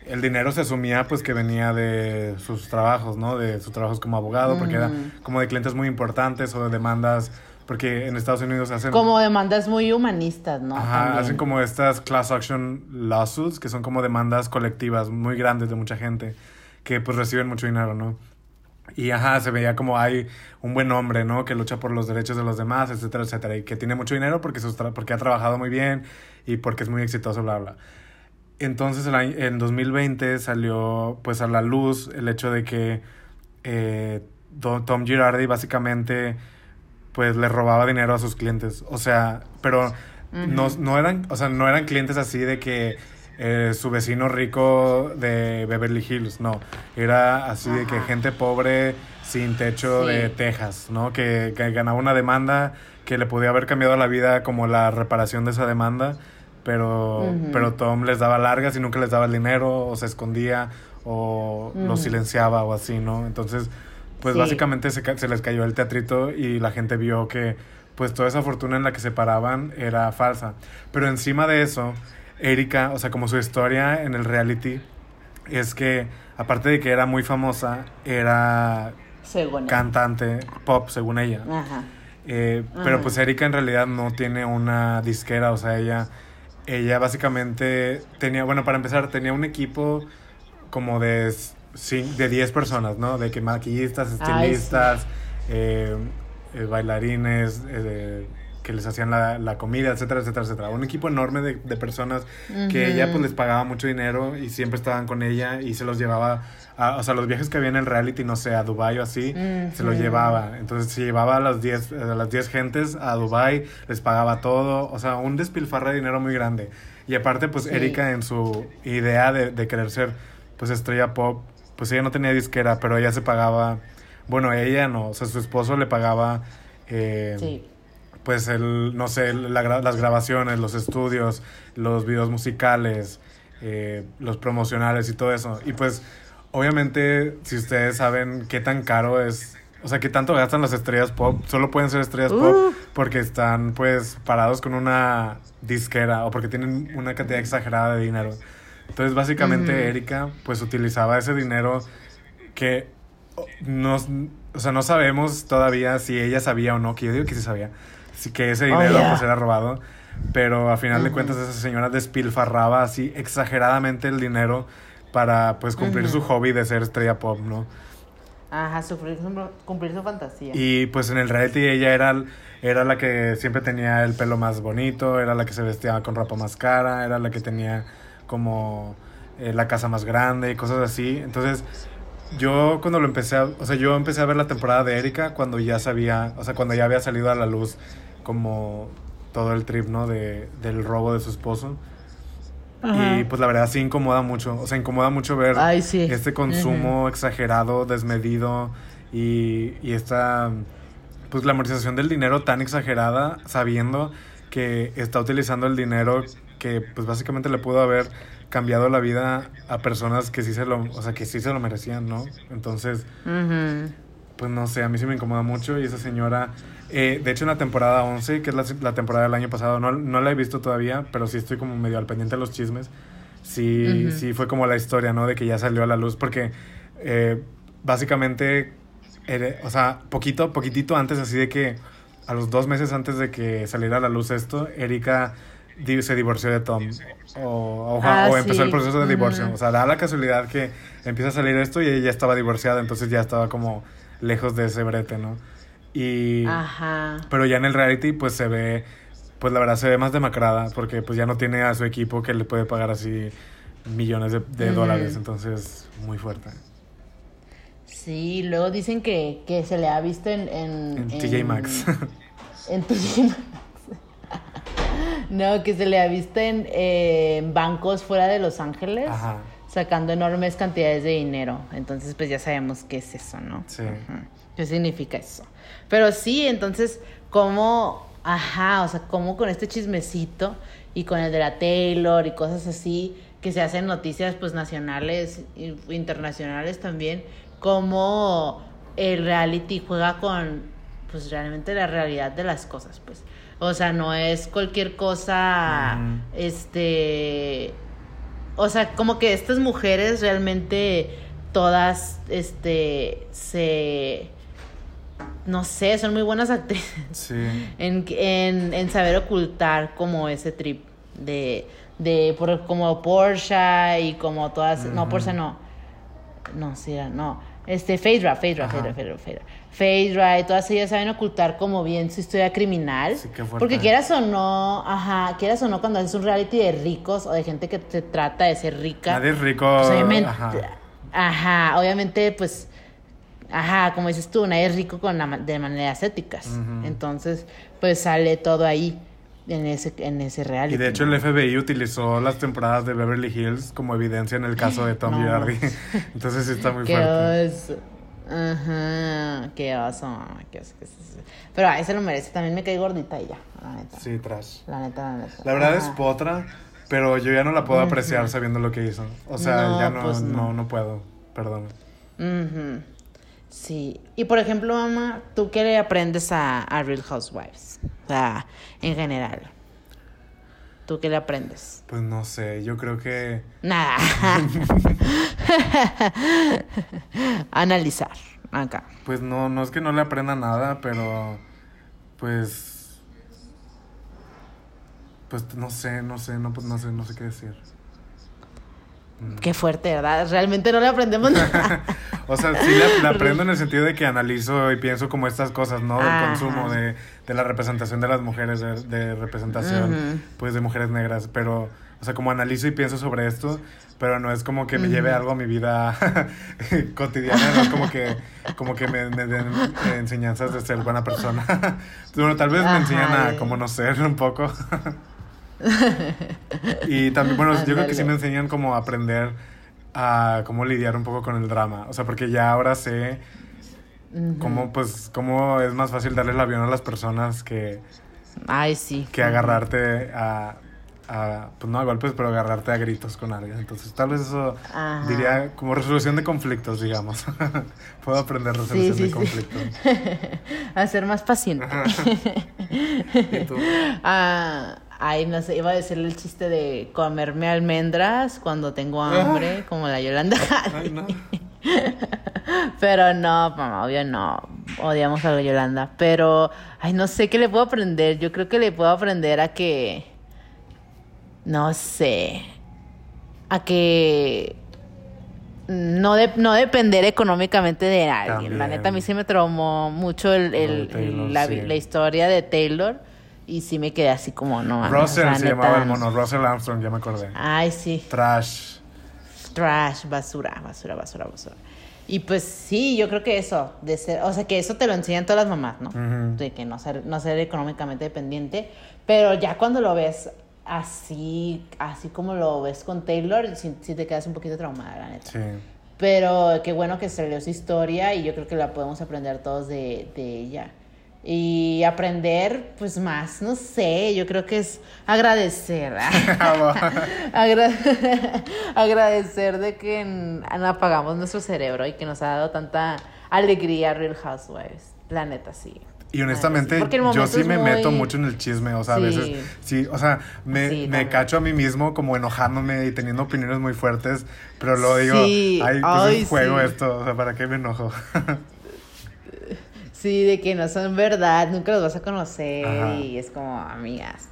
El dinero se asumía, pues, que venía de sus trabajos, ¿no? De sus trabajos como abogado, porque era como de clientes muy importantes o de demandas, porque en Estados Unidos hacen... Como demandas muy humanistas, ¿no? Ajá, También. hacen como estas class action lawsuits, que son como demandas colectivas muy grandes de mucha gente, que pues reciben mucho dinero, ¿no? Y ajá, se veía como hay un buen hombre, ¿no? Que lucha por los derechos de los demás, etcétera, etcétera. Y que tiene mucho dinero porque, sus porque ha trabajado muy bien y porque es muy exitoso, bla, bla. Entonces en 2020 salió pues a la luz el hecho de que eh, Tom Girardi básicamente pues le robaba dinero a sus clientes. O sea, pero no, no eran, o sea, no eran clientes así de que eh, su vecino rico de Beverly Hills, no. Era así de que gente pobre sin techo Sí. de Texas, ¿no? Que, que ganaba una demanda que le podía haber cambiado la vida como la reparación de esa demanda, pero, pero Tom les daba largas y nunca les daba el dinero, o se escondía, o Ujú. los silenciaba o así, ¿no? Entonces, pues Sí. básicamente se, se les cayó el teatrito y la gente vio que pues toda esa fortuna en la que se paraban era falsa. Pero encima de eso, Erika, o sea, como su historia en el reality, es que aparte de que era muy famosa, era Según cantante pop, según ella. Ajá. Eh, pero pues Erika en realidad no tiene una disquera, o sea, ella, ella básicamente tenía, bueno, para empezar, tenía un equipo como de, de 10 personas, ¿no? De que maquillistas, Ay, estilistas, eh, eh, bailarines, eh, que les hacían la, la comida, etcétera, etcétera, etcétera. Un equipo enorme de, de personas que ella pues les pagaba mucho dinero y siempre estaban con ella y se los llevaba, a, o sea, los viajes que había en el reality, no sé, a Dubai o así, se los llevaba. Entonces se llevaba a las 10 a las 10 gentes a Dubai, les pagaba todo, o sea, un despilfarre de dinero muy grande. Y aparte, pues Sí. Erika en su idea de, de querer ser pues estrella pop, pues ella no tenía disquera, pero ella se pagaba, bueno, ella no, o sea, su esposo le pagaba... eh, Sí. pues el, no sé, la las grabaciones, los estudios, los videos musicales, eh, los promocionales y todo eso. Y pues, obviamente, si ustedes saben qué tan caro es, o sea, qué tanto gastan las estrellas pop, solo pueden ser estrellas pop Uh. porque están, pues, parados con una disquera o porque tienen una cantidad exagerada de dinero. Entonces, básicamente. Erika, pues, utilizaba ese dinero que no, o sea, no sabemos todavía si ella sabía o no, que yo digo que sí sabía, que ese Oh, dinero yeah. pues era robado, pero a final de cuentas esa señora despilfarraba así exageradamente el dinero para pues cumplir su hobby de ser estrella pop, ¿no? Ajá, sufrir, cumplir su fantasía. Y pues en el reality ella era, era la que siempre tenía el pelo más bonito, era la que se vestía con ropa más cara, era la que tenía como eh, la casa más grande y cosas así. Entonces yo cuando lo empecé a, o sea, yo empecé a ver la temporada de Erika cuando ya sabía, o sea, cuando ya había salido a la luz como todo el trip, ¿no? De, del robo de su esposo. Ajá. Y pues la verdad sí incomoda mucho, o sea, incomoda mucho ver Ay, sí. este consumo exagerado, desmedido y, y esta pues glamorización del dinero tan exagerada sabiendo que está utilizando el dinero que pues básicamente le pudo haber cambiado la vida a personas que sí se lo, o sea, que sí se lo merecían, ¿no? Entonces, pues no sé, a mí sí me incomoda mucho y esa señora, eh, de hecho en la temporada 11, que es la, la temporada del año pasado, no, no la he visto todavía, pero sí estoy como medio al pendiente de los chismes, sí, sí fue como la historia, ¿no? De que ya salió a la luz, porque eh, básicamente, ere- o sea, poquito, poquitito antes, así de que a los dos meses antes de que saliera a la luz esto, Erika se divorció de Tom. O, o- Ah, o empezó sí. el proceso de divorcio. O sea, da la casualidad que empieza a salir esto y ella estaba divorciada, entonces ya estaba como lejos de ese brete, ¿no? Y... Ajá. Pero ya en el reality pues se ve, pues la verdad se ve más demacrada porque pues ya no tiene a su equipo que le puede pagar así millones de, dólares, entonces muy fuerte. Sí, luego dicen que, que se le ha visto en... En, En TJ Maxx. En TJ Maxx. No, que se le ha visto en, eh, en bancos fuera de Los Ángeles. Ajá. Sacando enormes cantidades de dinero. Entonces, pues ya sabemos qué es eso, ¿no? Sí. ¿Qué significa eso? Pero sí, entonces, ¿cómo? Ajá, o sea, ¿cómo con este chismecito y con el de la Taylor y cosas así que se hacen noticias, pues nacionales e internacionales también? ¿Cómo el reality juega con, pues realmente la realidad de las cosas, pues? O sea, no es cualquier cosa, este o sea, como que estas mujeres realmente todas, este, se, no sé, son muy buenas actrices Sí. en, en, en saber ocultar como ese trip de, de por, como Porsche y como todas, no. Porsche no, no, sí, no, este, Phaedra, Phaedra. Phaedra, Phaedra, Phaedra, Phaedra y todas ellas saben ocultar como bien su historia criminal, Sí, qué fuerte. porque quieras o no, ajá, quieras o no cuando haces un reality de ricos o de gente que te trata de ser rica, Nadie es rico. pues obviamente, ajá. ajá. obviamente, pues, ajá, como dices tú, nadie es rico con la de maneras éticas. Entonces, pues sale todo ahí en ese, en ese reality. Y de hecho el FBI utilizó las temporadas de Beverly Hills como evidencia en el caso de Tom No. Girardi. Entonces sí está muy Qué fuerte. oso. Ajá, qué oso, qué oso, qué oso. Pero ahí se lo merece. También me caí gordita y ya, la neta. Sí, trash. La neta, la neta. La verdad es potra, pero yo ya no la puedo apreciar sabiendo lo que hizo. O sea, No, ya no, pues no. no, no puedo. Perdón. Ujú. Sí. Y por ejemplo, mamá, ¿tú qué le aprendes a, a Real Housewives? O sea, en general. ¿Tú qué le aprendes? Pues no sé, yo creo que... Nada. Analizar. Acá. Pues no, no es que no le aprenda nada, pero pues... Pues no sé, no sé, no, pues, no sé, no sé qué decir. Qué fuerte, ¿verdad? Realmente no le aprendemos nada. O sea, sí la, la aprendo en el sentido de que analizo y pienso como estas cosas, ¿no? Del consumo, de, de la representación de las mujeres, de, de representación, Ujú. pues, de mujeres negras. Pero, o sea, como analizo y pienso sobre esto, pero no es como que me lleve algo a mi vida cotidiana, no es como que, como que me, me den enseñanzas de ser buena persona. bueno, tal vez me enseñan a cómo no ser un poco. Y también, bueno, yo creo que sí me enseñan como aprender a cómo lidiar un poco con el drama. O sea, porque ya ahora sé cómo, pues, cómo es más fácil darle el avión a las personas que, Ay, sí. que agarrarte a, a, pues no a golpes, pero agarrarte a gritos con alguien. Entonces, tal vez eso Ajá. diría como resolución de conflictos, digamos. Puedo aprender resolución Sí, de sí. conflictos. A ser más paciente. ¿Y tú? Ah, ay, no sé, iba a decirle el chiste de comerme almendras cuando tengo hambre, como la Yolanda. Ay, no. Pero no, mamá, obvio no. Odiamos a la Yolanda. Pero, ay, no sé qué le puedo aprender. Yo creo que le puedo aprender a que. No sé. A que. No, de- no depender económicamente de alguien. La neta, a mí sí me traumó mucho el, el- sí. la historia de Taylor. Y sí me quedé así como, no. Russell se neta, llamaba el mono, Russell Armstrong, ya me acordé. Ay, sí Trash. trash, basura, basura, basura, basura. Y pues sí, yo creo que eso, de ser, o sea, que eso te lo enseñan todas las mamás, ¿no? De que no ser, no ser económicamente dependiente, pero ya cuando lo ves así, así como lo ves con Taylor, sí, sí te quedas un poquito traumada, la neta. Sí. Pero qué bueno que se leyó su historia y yo creo que la podemos aprender todos de, de ella. Y aprender, pues más, no sé, yo creo que es agradecer. Agra- agradecer de que apagamos nuestro cerebro y que nos ha dado tanta alegría Real Housewives. La neta, sí. Y honestamente, yo sí me muy- meto mucho en el chisme, o sea, a veces, sí, o sea, me, Sí, me cacho a mí mismo como enojándome y teniendo opiniones muy fuertes, pero luego digo, ay, pues ay, es juego sí. esto, o sea, ¿para qué me enojo? Sí, de que no son verdad, nunca los vas a conocer Ajá. y es como amigas.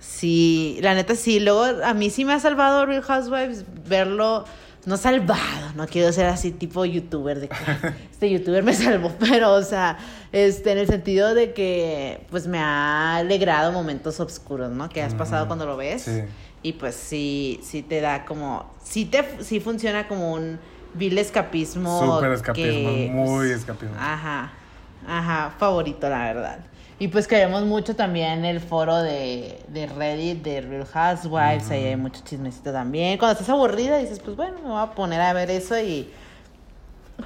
Sí, la neta sí, luego a mí sí me ha salvado Real Housewives verlo, no salvado, no quiero ser así tipo youtuber de que este youtuber me salvó, pero o sea, este en el sentido de que pues me ha alegrado momentos oscuros, ¿no? Que has pasado cuando lo ves. sí. Y pues sí, sí te da como, sí te, sí funciona como un vil escapismo. Súper escapismo, que, muy pues, escapismo. Ajá, ajá, favorito la verdad. Y pues queremos mucho también el foro de, de Reddit, de Real Housewives, ahí hay mucho chismecito también. Cuando estás aburrida dices, pues bueno, me voy a poner a ver eso y...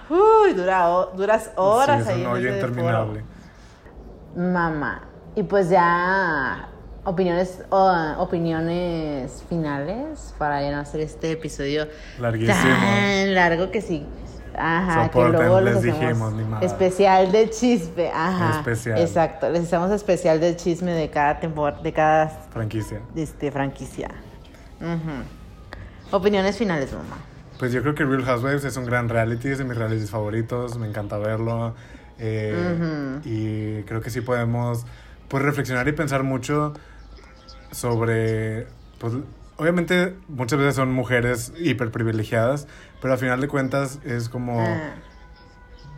Uy, dura, duras horas sí, es ahí un en ese interminable. foro. Mamá. Y pues ya opiniones opiniones finales para ya no hacer este episodio Larguísimo. tan largo que sí. Ajá, Soporten, que luego les dijimos, ni más. especial de chisme, ajá. Especial. Exacto, les hacemos especial de chisme de cada temporada, de cada Franquicia. este, franquicia. Ujú. Opiniones finales, mamá. Pues yo creo que Real Housewives es un gran reality, es de mis realities favoritos, me encanta verlo. eh, Y creo que sí podemos pues, reflexionar y pensar mucho sobre. Pues, obviamente, muchas veces son mujeres hiperprivilegiadas, pero al final de cuentas es como. Ah,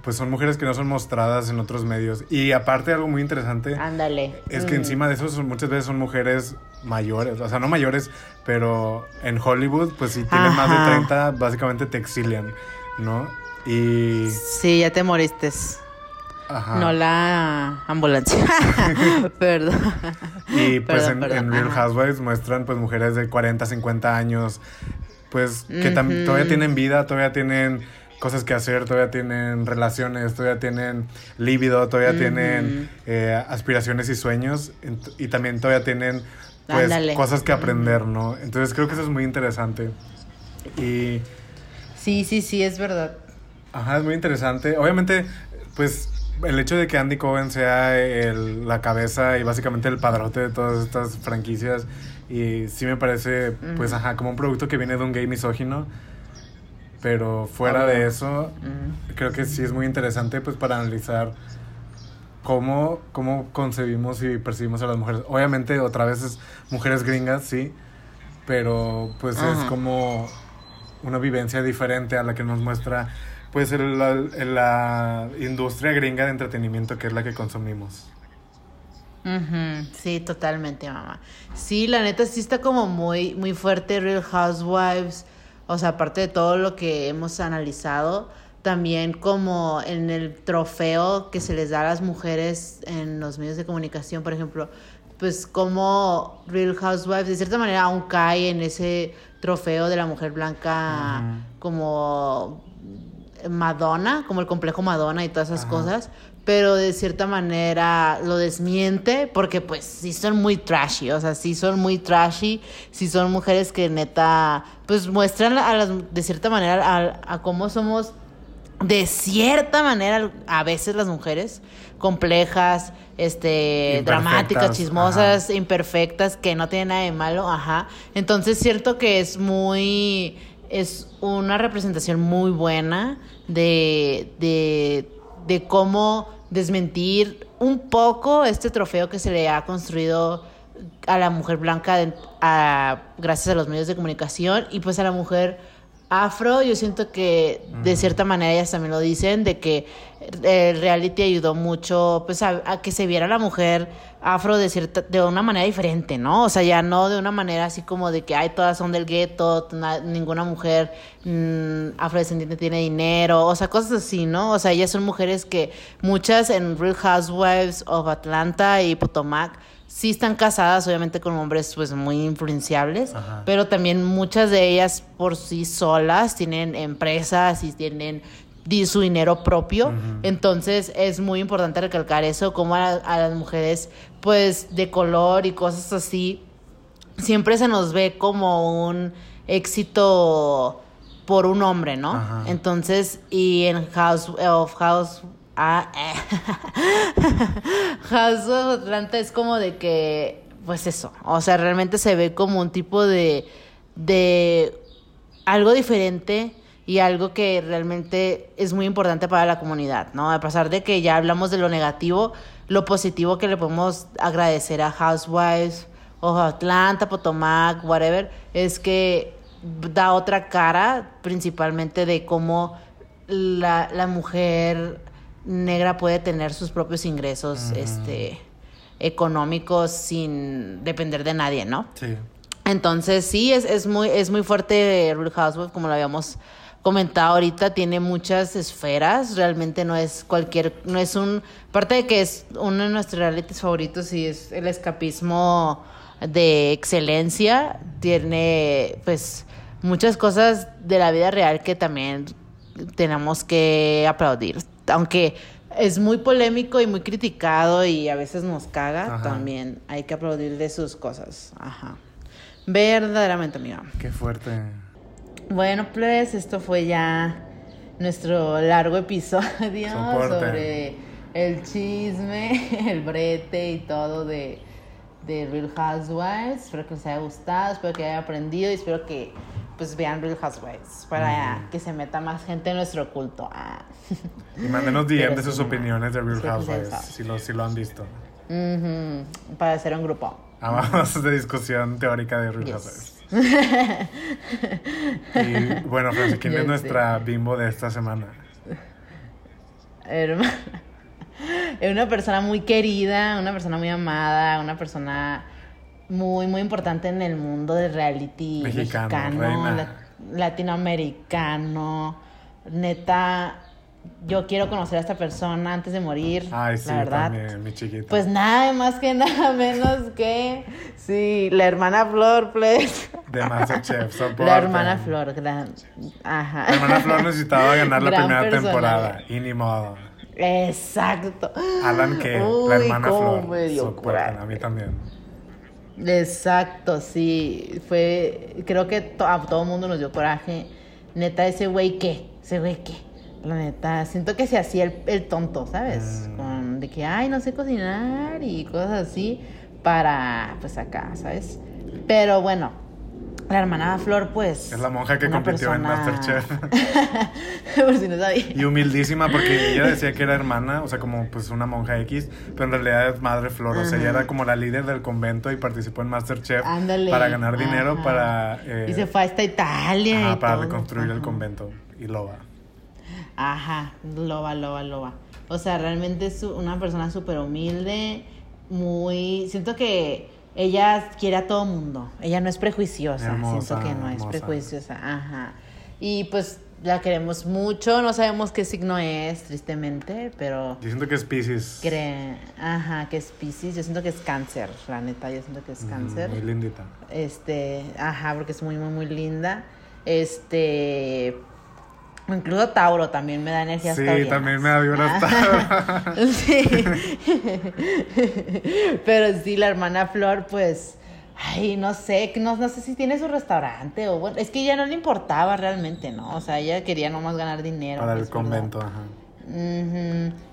Pues son mujeres que no son mostradas en otros medios. Y aparte, algo muy interesante. ándale. Es que Mm. encima de eso son- muchas veces son mujeres mayores, o sea, no mayores, pero en Hollywood, pues si tienen más de Ajá. 30, básicamente te exilian, ¿no? Y... Sí, ya te moriste. Ajá. No la ambulancia. Perdón. Y pues Perdón, en, perdón, en Real ajá. Housewives muestran pues mujeres de 40, 50 años, pues que Ujú. todavía tienen vida, todavía tienen cosas que hacer, todavía tienen relaciones, todavía tienen líbido, todavía tienen eh, aspiraciones y sueños y también todavía tienen pues Ándale. cosas que aprender, ¿no? Entonces creo que eso es muy interesante. Y Sí, sí, sí, es verdad. Ajá, es muy interesante. Obviamente, pues el hecho de que Andy Cohen sea el- la cabeza y básicamente el padrote de todas estas franquicias, y sí me parece, pues, ajá, como un producto que viene de un gay misógino. Pero fuera de eso, creo que sí es muy interesante, pues, para analizar, cómo, cómo concebimos y percibimos a las mujeres. Obviamente, otra vez es mujeres gringas, sí, pero pues es como una vivencia diferente a la que nos muestra pues el- la, la industria gringa de entretenimiento que es la que consumimos. Sí, totalmente, mamá. Sí, la neta sí está como muy, muy fuerte Real Housewives. O sea, aparte de todo lo que hemos analizado, también como en el trofeo que se les da a las mujeres en los medios de comunicación, por ejemplo, pues como Real Housewives de cierta manera aún cae en ese trofeo de la mujer blanca como Madonna, como el complejo Madonna y todas esas Ajá. cosas, pero de cierta manera lo desmiente porque pues sí son muy trashy, o sea, sí son muy trashy, sí son mujeres que neta pues muestran a las de cierta manera a, a cómo somos de cierta manera a veces las mujeres complejas, este, dramáticas, ajá. chismosas, imperfectas, que no tienen nada de malo, ajá. Entonces cierto que es muy, es una representación muy buena de, de, de cómo desmentir un poco este trofeo que se le ha construido a la mujer blanca gracias a los medios de comunicación y pues a la mujer afro, yo siento que de cierta manera ellas también lo dicen, de que el reality ayudó mucho pues a, a que se viera la mujer afro de cierta, de una manera diferente, ¿no? O sea, ya no de una manera así como de que ay todas son del gueto, na- ninguna mujer mm, afrodescendiente tiene dinero, o sea, cosas así, ¿no? O sea, ellas son mujeres que muchas en Real Housewives of Atlanta y Potomac sí están casadas, obviamente con hombres pues muy influenciables, Ajá. pero también muchas de ellas por sí solas tienen empresas y tienen su dinero propio. Entonces es muy importante recalcar eso, como a, a las mujeres pues de color y cosas así, siempre se nos ve como un éxito por un hombre, ¿no? Ajá. Entonces, y en House of House ah, House of Atlanta es como de que, pues eso, o sea, realmente se ve como un tipo de, de algo diferente y algo que realmente es muy importante para la comunidad, ¿no? A pesar de que ya hablamos de lo negativo, lo positivo que le podemos agradecer a Housewives o Atlanta, Potomac, whatever, es que da otra cara, principalmente de cómo la, la mujer negra puede tener sus propios ingresos, este económicos sin depender de nadie, ¿no? Sí. Entonces sí, es, es muy, es muy fuerte Real Housewives, como lo habíamos comentado ahorita, tiene muchas esferas, realmente no es cualquier, no es un, aparte de que es uno de nuestros realities favoritos y es el escapismo de excelencia, tiene pues muchas cosas de la vida real que también tenemos que aplaudir, aunque es muy polémico y muy criticado y a veces nos caga, Ajá. también hay que aplaudir de sus cosas, ajá. Verdaderamente, amiga. Qué fuerte. Bueno, pues esto fue ya nuestro largo episodio Soporte. sobre el chisme, el brete y todo de, de Real Housewives. Espero que les haya gustado, espero que hayan aprendido y espero que pues vean Real Housewives para que se meta más gente en nuestro culto. Ah. Y mándenos DM de sus opiniones de Real les Housewives, si lo, si lo han visto. Para hacer un grupo. Amamos de discusión teórica de Real Yes. Housewives. Y bueno, Francis, ¿quién es sé. nuestra bimbo de esta semana? Hermana. Es una persona muy querida, una persona muy amada, una persona muy, muy importante en el mundo del reality Mexicano, mexicano, la- latinoamericano. Neta, yo quiero conocer a esta persona antes de morir. Ay, sí, la verdad. también, mi chiquita. Pues nada más que nada menos que sí, la hermana Flor, pues. de Masterchef, soporte. La hermana Flor, gran. Ajá. La hermana Flor necesitaba ganar la Gran primera temporada. Y ni modo. Exacto. Alan que la hermana Flor. me dio soporten, coraje. a mí también. Exacto, sí. Fue. Creo que to- a todo el mundo nos dio coraje. Neta, ese güey qué. Ese güey qué. La neta, siento que se hacía el, el tonto, ¿sabes? Mm. Con de que, ay, no sé cocinar y cosas así. Para, pues acá, ¿sabes? Pero bueno, La hermana Flor, pues. Es la monja que compitió en Masterchef. Por si no sabía. Y humildísima porque ella decía que era hermana, o sea, como pues una monja X, pero en realidad es madre flor, o sea, ella era como la líder del convento y participó en Masterchef Ándale. para ganar dinero Ajá. para... eh, y se fue hasta Italia. ajá, y para todo. reconstruir el convento y loba. Ajá, loba, loba, loba. O sea, realmente es una persona súper humilde, muy... Siento que ella quiere a todo mundo. Ella no es prejuiciosa. Hermosa, Siento que no es prejuiciosa. Ajá. Y pues la queremos mucho. No sabemos qué signo es, tristemente, pero... Yo siento que es Pisces. Cree, ajá, que es Pisces. Yo siento que es cáncer, la neta. Yo siento que es cáncer. Muy lindita. Este, ajá, porque es muy, muy, muy linda. Este, incluso Tauro también me da energías Sí, también me da vibras Ajá. Tauro. Sí. Pero sí, la hermana Flor, pues, ay, no sé, no, no sé si tiene su restaurante o bueno, es que ella no le importaba realmente, ¿no? O sea, ella quería nomás ganar dinero. para el es verdad. convento, ajá.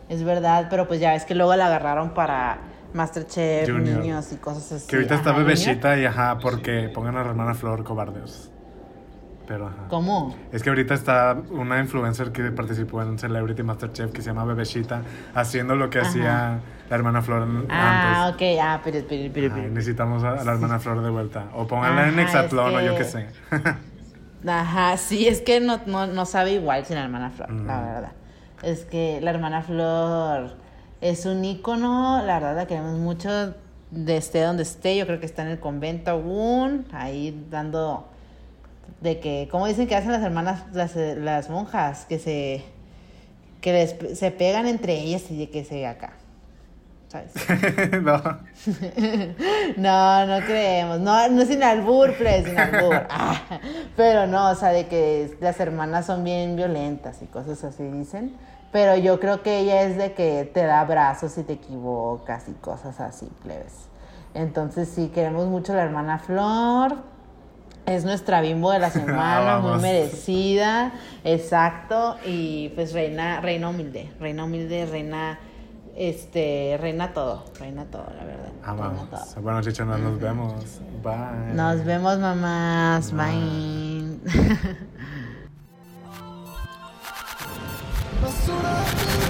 Es verdad, pero pues ya ves que luego la agarraron para Masterchef, Junior. niños y cosas así. Que ahorita está Ajá, bebecita y ajá, porque pongan a la hermana Flor cobardes. Pero ajá. ¿Cómo? Es que ahorita está una influencer que participó en Celebrity Masterchef que se llama Bebecita, haciendo lo que Ajá. hacía la hermana Flor Ah, antes. ok, ah, pero, pero, pero, Ay, necesitamos a, la hermana Flor de vuelta. O pónganla en Hexatlón es o yo qué sé. Ajá, sí, es que no, no, no sabe igual sin la hermana Flor, la verdad. Es que la hermana Flor es un ícono, la verdad la queremos mucho, de esté donde esté, yo creo que está en el convento aún, ahí dando de que, como dicen que hacen las hermanas, las, las monjas, que se que les- se pegan entre ellas y de que se acá, ¿sabes? no. No, no creemos. No, no sin albur, pues, sin albur. Ah, pero no, o sea, de que las hermanas son bien violentas y cosas así dicen. Pero yo creo que ella es de que te da abrazos si te equivocas y cosas así, plebes. Entonces sí, queremos mucho a la hermana Flor. Es nuestra bimbo de la semana, muy Vamos. merecida, exacto. Y pues reina, reina humilde, reina humilde, reina, este, reina todo, reina todo, la verdad. reina todo. Amamos. Bueno, chichonas, nos vemos. Bye. Nos vemos, mamás. Bye. Bye. Basura